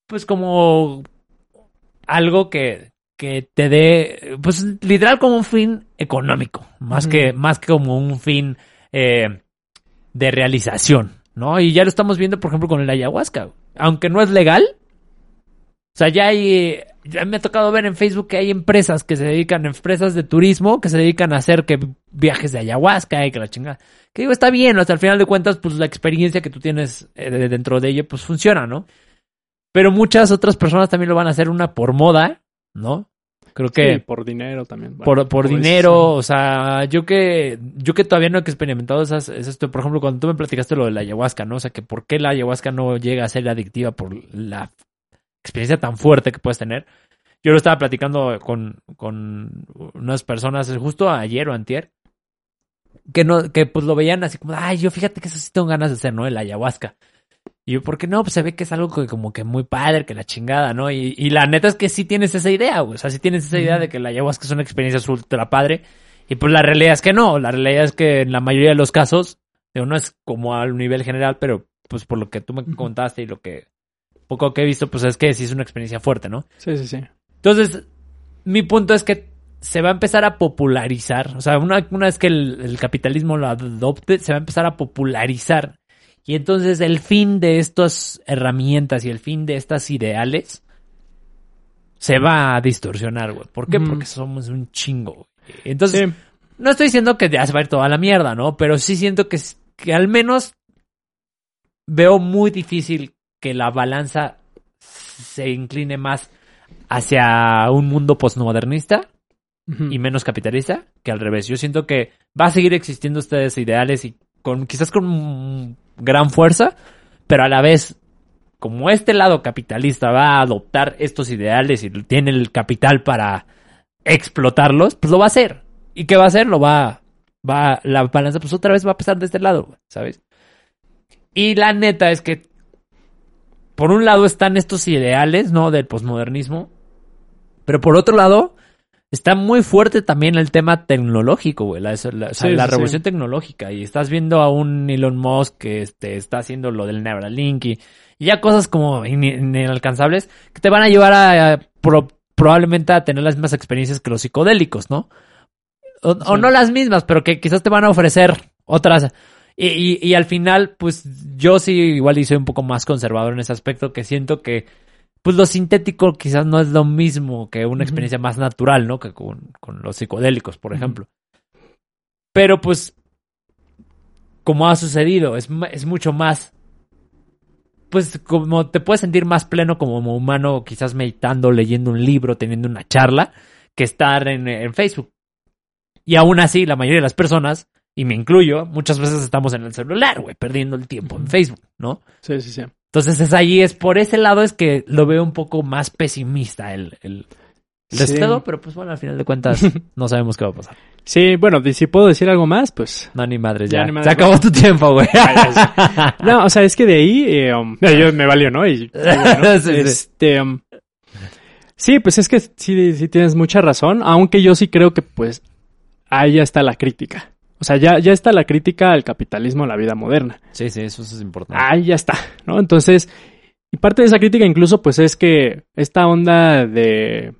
pues, como algo que, que te dé, pues, literal como un fin económico, más, que, más que como un fin eh, de realización, ¿no? Y ya lo estamos viendo, por ejemplo, con el ayahuasca. Aunque no es legal, o sea, ya hay, ya me ha tocado ver en Facebook que hay empresas que se dedican, empresas de turismo, que se dedican a hacer que viajes de ayahuasca y que la chingada. Que digo, está bien, hasta al final de cuentas, pues la experiencia que tú tienes eh, de- dentro de ella, pues funciona, ¿no? Pero muchas otras personas también lo van a hacer una por moda, ¿no? Creo que Sí, por dinero también. por, por eso, dinero, o sea, yo que yo que todavía no he experimentado esas, esas- por ejemplo, cuando tú me platicaste lo de la ayahuasca, ¿no? O sea, que por qué la ayahuasca no llega a ser adictiva por la experiencia tan fuerte que puedes tener. Yo lo estaba platicando con, con unas personas justo ayer o antier, que no, que pues lo veían así como, ay, yo fíjate que eso sí tengo ganas de hacer, ¿no? El ayahuasca. Y yo, ¿por qué no? Pues se ve que es algo que como que muy padre, que la chingada, ¿no? Y, y la neta es que sí tienes esa idea, güey. O sea, sí tienes esa idea de que la ayahuasca es una experiencia ultra padre. Y pues la realidad es que no. La realidad es que en la mayoría de los casos, digo, no es como al nivel general, pero pues por lo que tú me contaste y lo que poco que he visto, pues es que sí es una experiencia fuerte, ¿no? Sí, sí, sí. Entonces, mi punto es que se va a empezar a popularizar. O sea, una, una vez que el, el capitalismo lo adopte, se va a empezar a popularizar. Y entonces el fin de estas herramientas y el fin de estas ideales se va a distorsionar, güey. ¿Por qué? Porque somos un chingo, güey. Entonces, Sí. no estoy diciendo que ya se va a ir toda la mierda, ¿no? Pero sí siento que, que al menos veo muy difícil que la balanza se incline más hacia un mundo postmodernista y menos capitalista que al revés. Yo siento que va a seguir existiendo ustedes ideales y con quizás con gran fuerza, pero a la vez como este lado capitalista va a adoptar estos ideales y tiene el capital para explotarlos, pues lo va a hacer. ¿Y qué va a hacer? Lo va va la balanza pues otra vez va a pesar de este lado, ¿sabes? Y la neta es que por un lado están estos ideales, ¿no? Del posmodernismo, pero por otro lado está muy fuerte también el tema tecnológico, güey, la, la- o sea, Sí, la sí, revolución tecnológica y estás viendo a un Elon Musk que este, está haciendo lo del Neuralink y, y ya cosas como in- inalcanzables que te van a llevar a, a pro- probablemente a tener las mismas experiencias que los psicodélicos, ¿no? O, o no las mismas, pero que quizás te van a ofrecer otras. Y, y, y al final, pues yo sí igual y soy un poco más conservador en ese aspecto, que siento que pues lo sintético quizás no es lo mismo que una experiencia más natural, ¿no? Que con, con los psicodélicos, por ejemplo. Pero pues, como ha sucedido, es, es mucho más, pues como te puedes sentir más pleno como humano, quizás meditando, leyendo un libro, teniendo una charla, que estar en, en Facebook. Y aún así, la mayoría de las personas, y me incluyo, muchas veces estamos en el celular, güey, perdiendo el tiempo en Facebook, ¿no? Sí, sí, sí. Entonces es ahí, es por ese lado es que lo veo un poco más pesimista el, el, el Sí. resultado, pero pues bueno, al final de cuentas no sabemos qué va a pasar. Sí, bueno, si puedo decir algo más, pues... No, ni madres, Ya, ya. ni madres, Se acabó tu tiempo, güey. No, o sea, es que de ahí... eh, um, yo me valió, ¿no? Y, bueno, sí. este... um, sí, pues es que sí, sí tienes mucha razón, aunque yo sí creo que pues ahí ya está la crítica. O sea, ya, ya está la crítica al capitalismo en la vida moderna. Sí, sí, eso es importante. Ahí ya está, ¿no? Entonces, y parte de esa crítica incluso pues es que esta onda de...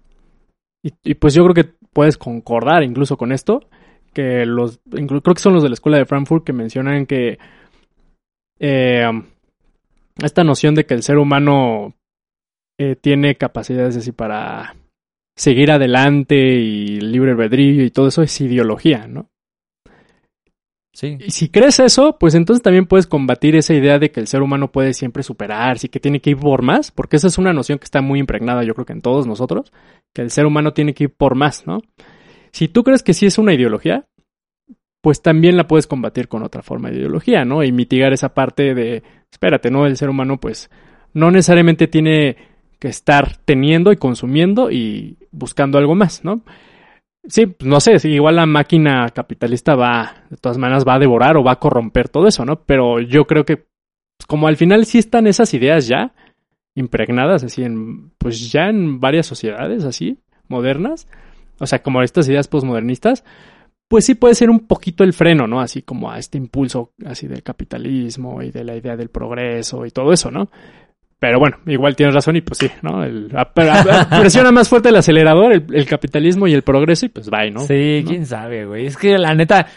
Y, y, pues yo creo que puedes concordar incluso con esto, que los... creo que son los de la escuela de Frankfurt que mencionan que... eh, esta noción de que el ser humano eh, tiene capacidades así para seguir adelante y libre albedrío y todo eso es ideología, ¿no? Y si crees eso, pues entonces también puedes combatir esa idea de que el ser humano puede siempre superarse y que tiene que ir por más, porque esa es una noción que está muy impregnada yo creo que en todos nosotros, que el ser humano tiene que ir por más, ¿no? Si tú crees que sí es una ideología, pues también la puedes combatir con otra forma de ideología, ¿no? Y mitigar esa parte de, espérate, ¿no? El ser humano pues no necesariamente tiene que estar teniendo y consumiendo y buscando algo más, ¿no? Sí, pues, no sé, si igual la máquina capitalista va, de todas maneras, va a devorar o va a corromper todo eso, ¿no? Pero yo creo que, pues, como al final sí están esas ideas ya impregnadas, así en, pues ya en varias sociedades, así, modernas, o sea, como estas ideas postmodernistas, pues sí puede ser un poquito el freno, ¿no? Así como a este impulso así del capitalismo y de la idea del progreso y todo eso, ¿no? Pero bueno, igual tienes razón y pues sí, ¿no? El, a- a- presiona más fuerte el acelerador, el, el capitalismo y el progreso y pues bye, ¿no? Sí, ¿No? quién sabe, güey. Es que la neta,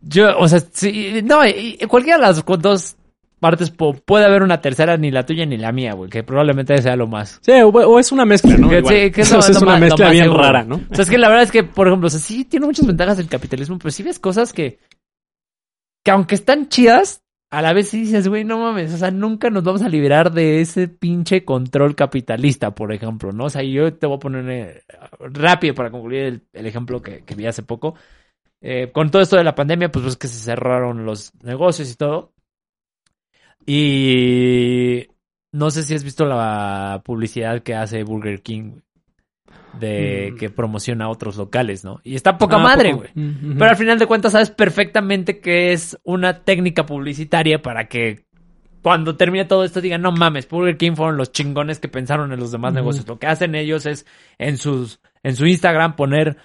yo, o sea, sí, no, cualquiera de las dos partes puede haber una tercera, ni la tuya ni la mía, güey, que probablemente sea lo más. Sí, o, o es una mezcla, ¿no? Que sí, que O sea, es lo una más- mezcla bien seguro. rara, ¿no? O sea, es que la verdad es que, por ejemplo, o sea, sí tiene muchas ventajas el capitalismo, pero sí ves cosas que, que aunque están chidas, a la vez sí dices, güey, no mames, o sea, nunca nos vamos a liberar de ese pinche control capitalista, por ejemplo, ¿no? O sea, yo te voy a poner eh, rápido para concluir el, ejemplo que, que vi hace poco. Eh, con todo esto de la pandemia, pues es que se cerraron los negocios y todo. Y no sé si has visto la publicidad que hace Burger King de Mm. que promociona a otros locales, ¿no? Y está poca Ah, madre, güey. Pero al final de cuentas sabes perfectamente que es una técnica publicitaria para que cuando termine todo esto digan, no mames, Burger King fueron los chingones que pensaron en los demás negocios. Lo que hacen ellos es en sus en su Instagram poner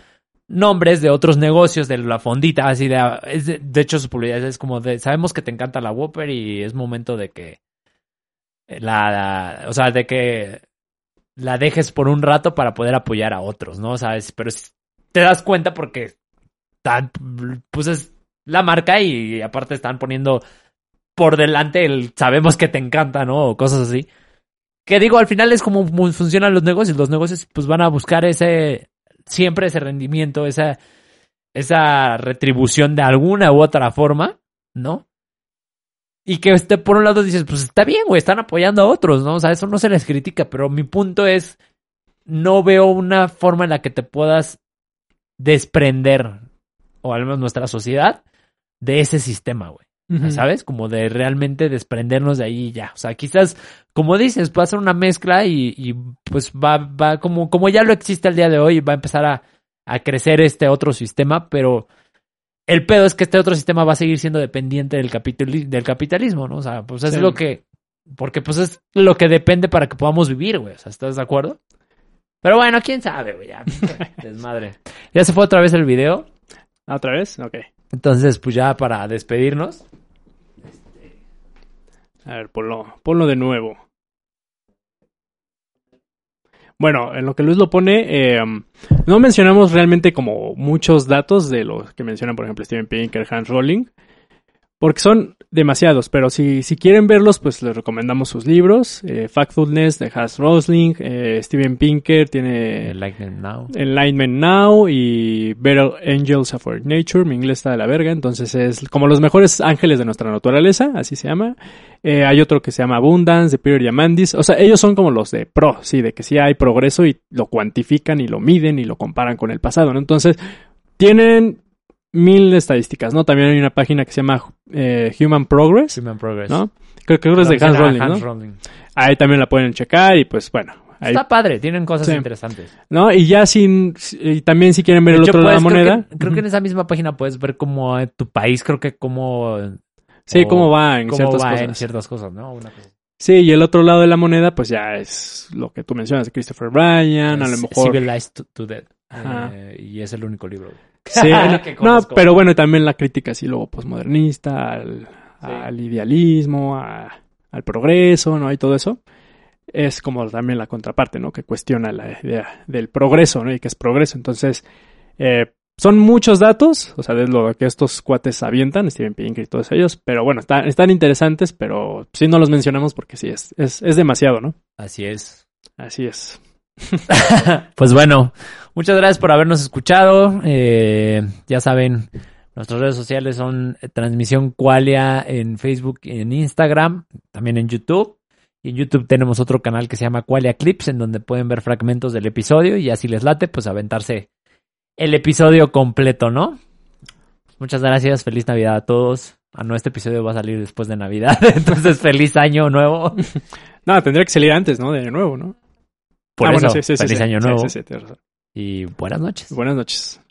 nombres de otros negocios de la fondita, así de, es de, de hecho su publicidad es como de, sabemos que te encanta la Whopper y es momento de que la, la- o sea, de que la dejes por un rato para poder apoyar a otros, ¿no? O sea, es- pero te das cuenta porque tan, pues es la marca y aparte están poniendo por delante el sabemos que te encanta, ¿no? O cosas así. Que digo, al final es como funcionan los negocios. Los negocios pues van a buscar ese, siempre ese rendimiento, esa, esa retribución de alguna u otra forma, ¿no? Y que este, por un lado dices, pues está bien, güey, están apoyando a otros, ¿no? O sea, eso no se les critica, pero mi punto es, no veo una forma en la que te puedas desprender, o al menos nuestra sociedad, de ese sistema, güey. ¿Sabes? Como de realmente desprendernos de ahí y ya. O sea, quizás, como dices, puede ser una mezcla y, y, pues va, va como, como ya lo existe al día de hoy, va a empezar a, a crecer este otro sistema, pero el pedo es que este otro sistema va a seguir siendo dependiente del, del capitalismo, ¿no? O sea, pues es Sí. lo que, porque pues es lo que depende para que podamos vivir, güey. O sea, ¿estás de acuerdo? Pero bueno, quién sabe, güey, ya. Desmadre. Ya se fue otra vez el video. ¿Ah, ¿Otra vez? Ok. Entonces, pues ya para despedirnos. A ver, ponlo, ponlo de nuevo. Bueno, en lo que Luis lo pone, eh, no mencionamos realmente como muchos datos de los que mencionan, por ejemplo, Steven Pinker, Hans Rowling, porque son demasiados, pero si, si quieren verlos, pues les recomendamos sus libros, eh, Factfulness de Hans Rosling, eh, Steven Pinker tiene It Now. Enlightenment Now y Better Angels of Our Nature. Mi inglés está de la verga, entonces es como los mejores ángeles de nuestra naturaleza, así se llama. Eh, hay otro que se llama Abundance, de Peter Diamandis. O sea, ellos son como los de pro, sí, de que sí hay progreso y lo cuantifican y lo miden y lo comparan con el pasado, ¿no? Entonces, tienen mil estadísticas, ¿no? También hay una página que se llama eh, Human Progress, Human Progress. ¿no? Creo, creo que es de Hans Rowling, Hans ¿no? Ahí también la pueden checar y pues bueno. Ahí, Está padre, tienen cosas Sí. interesantes. ¿no? Y ya sin, y también si quieren ver el hecho, otro lado de la creo moneda. que- Creo que, en esa misma página puedes ver cómo eh, tu país, creo que cómo, Sí, o cómo va en cómo ciertas va cosas. en ciertas cosas, ¿no? Una cosa. Sí, y el otro lado de la moneda, pues ya es lo que tú mencionas de Christopher Bryan, a lo mejor. Civilized to, to Death. Eh, y es el único libro. Sí, no, que no, pero bueno, también la crítica así luego posmodernista, al, Sí. al idealismo, a- al progreso, ¿no? Y todo eso. Es como también la contraparte, ¿no? Que cuestiona la idea del progreso, ¿no? Y que es progreso. Entonces, eh, son muchos datos, o sea, de lo que estos cuates avientan, Steven Pinker y todos ellos, pero bueno, están, están interesantes, pero sí no los mencionamos porque sí, es, es, es demasiado, ¿no? Así es. Así es. Pues bueno, muchas gracias por habernos escuchado. Eh, ya saben, nuestras redes sociales son Transmisión Qualia en Facebook y en Instagram, también en YouTube. Y en YouTube tenemos otro canal que se llama Qualia Clips, en donde pueden ver fragmentos del episodio y así les late, pues aventarse el episodio completo, ¿no? Muchas gracias, feliz Navidad a todos. Ah, no, este episodio va a salir después de Navidad, entonces feliz año nuevo. No, tendría que salir antes, ¿no? De nuevo, ¿no? Por Ah, eso, bueno, sí, sí, feliz sí. año nuevo y buenas noches. Buenas noches.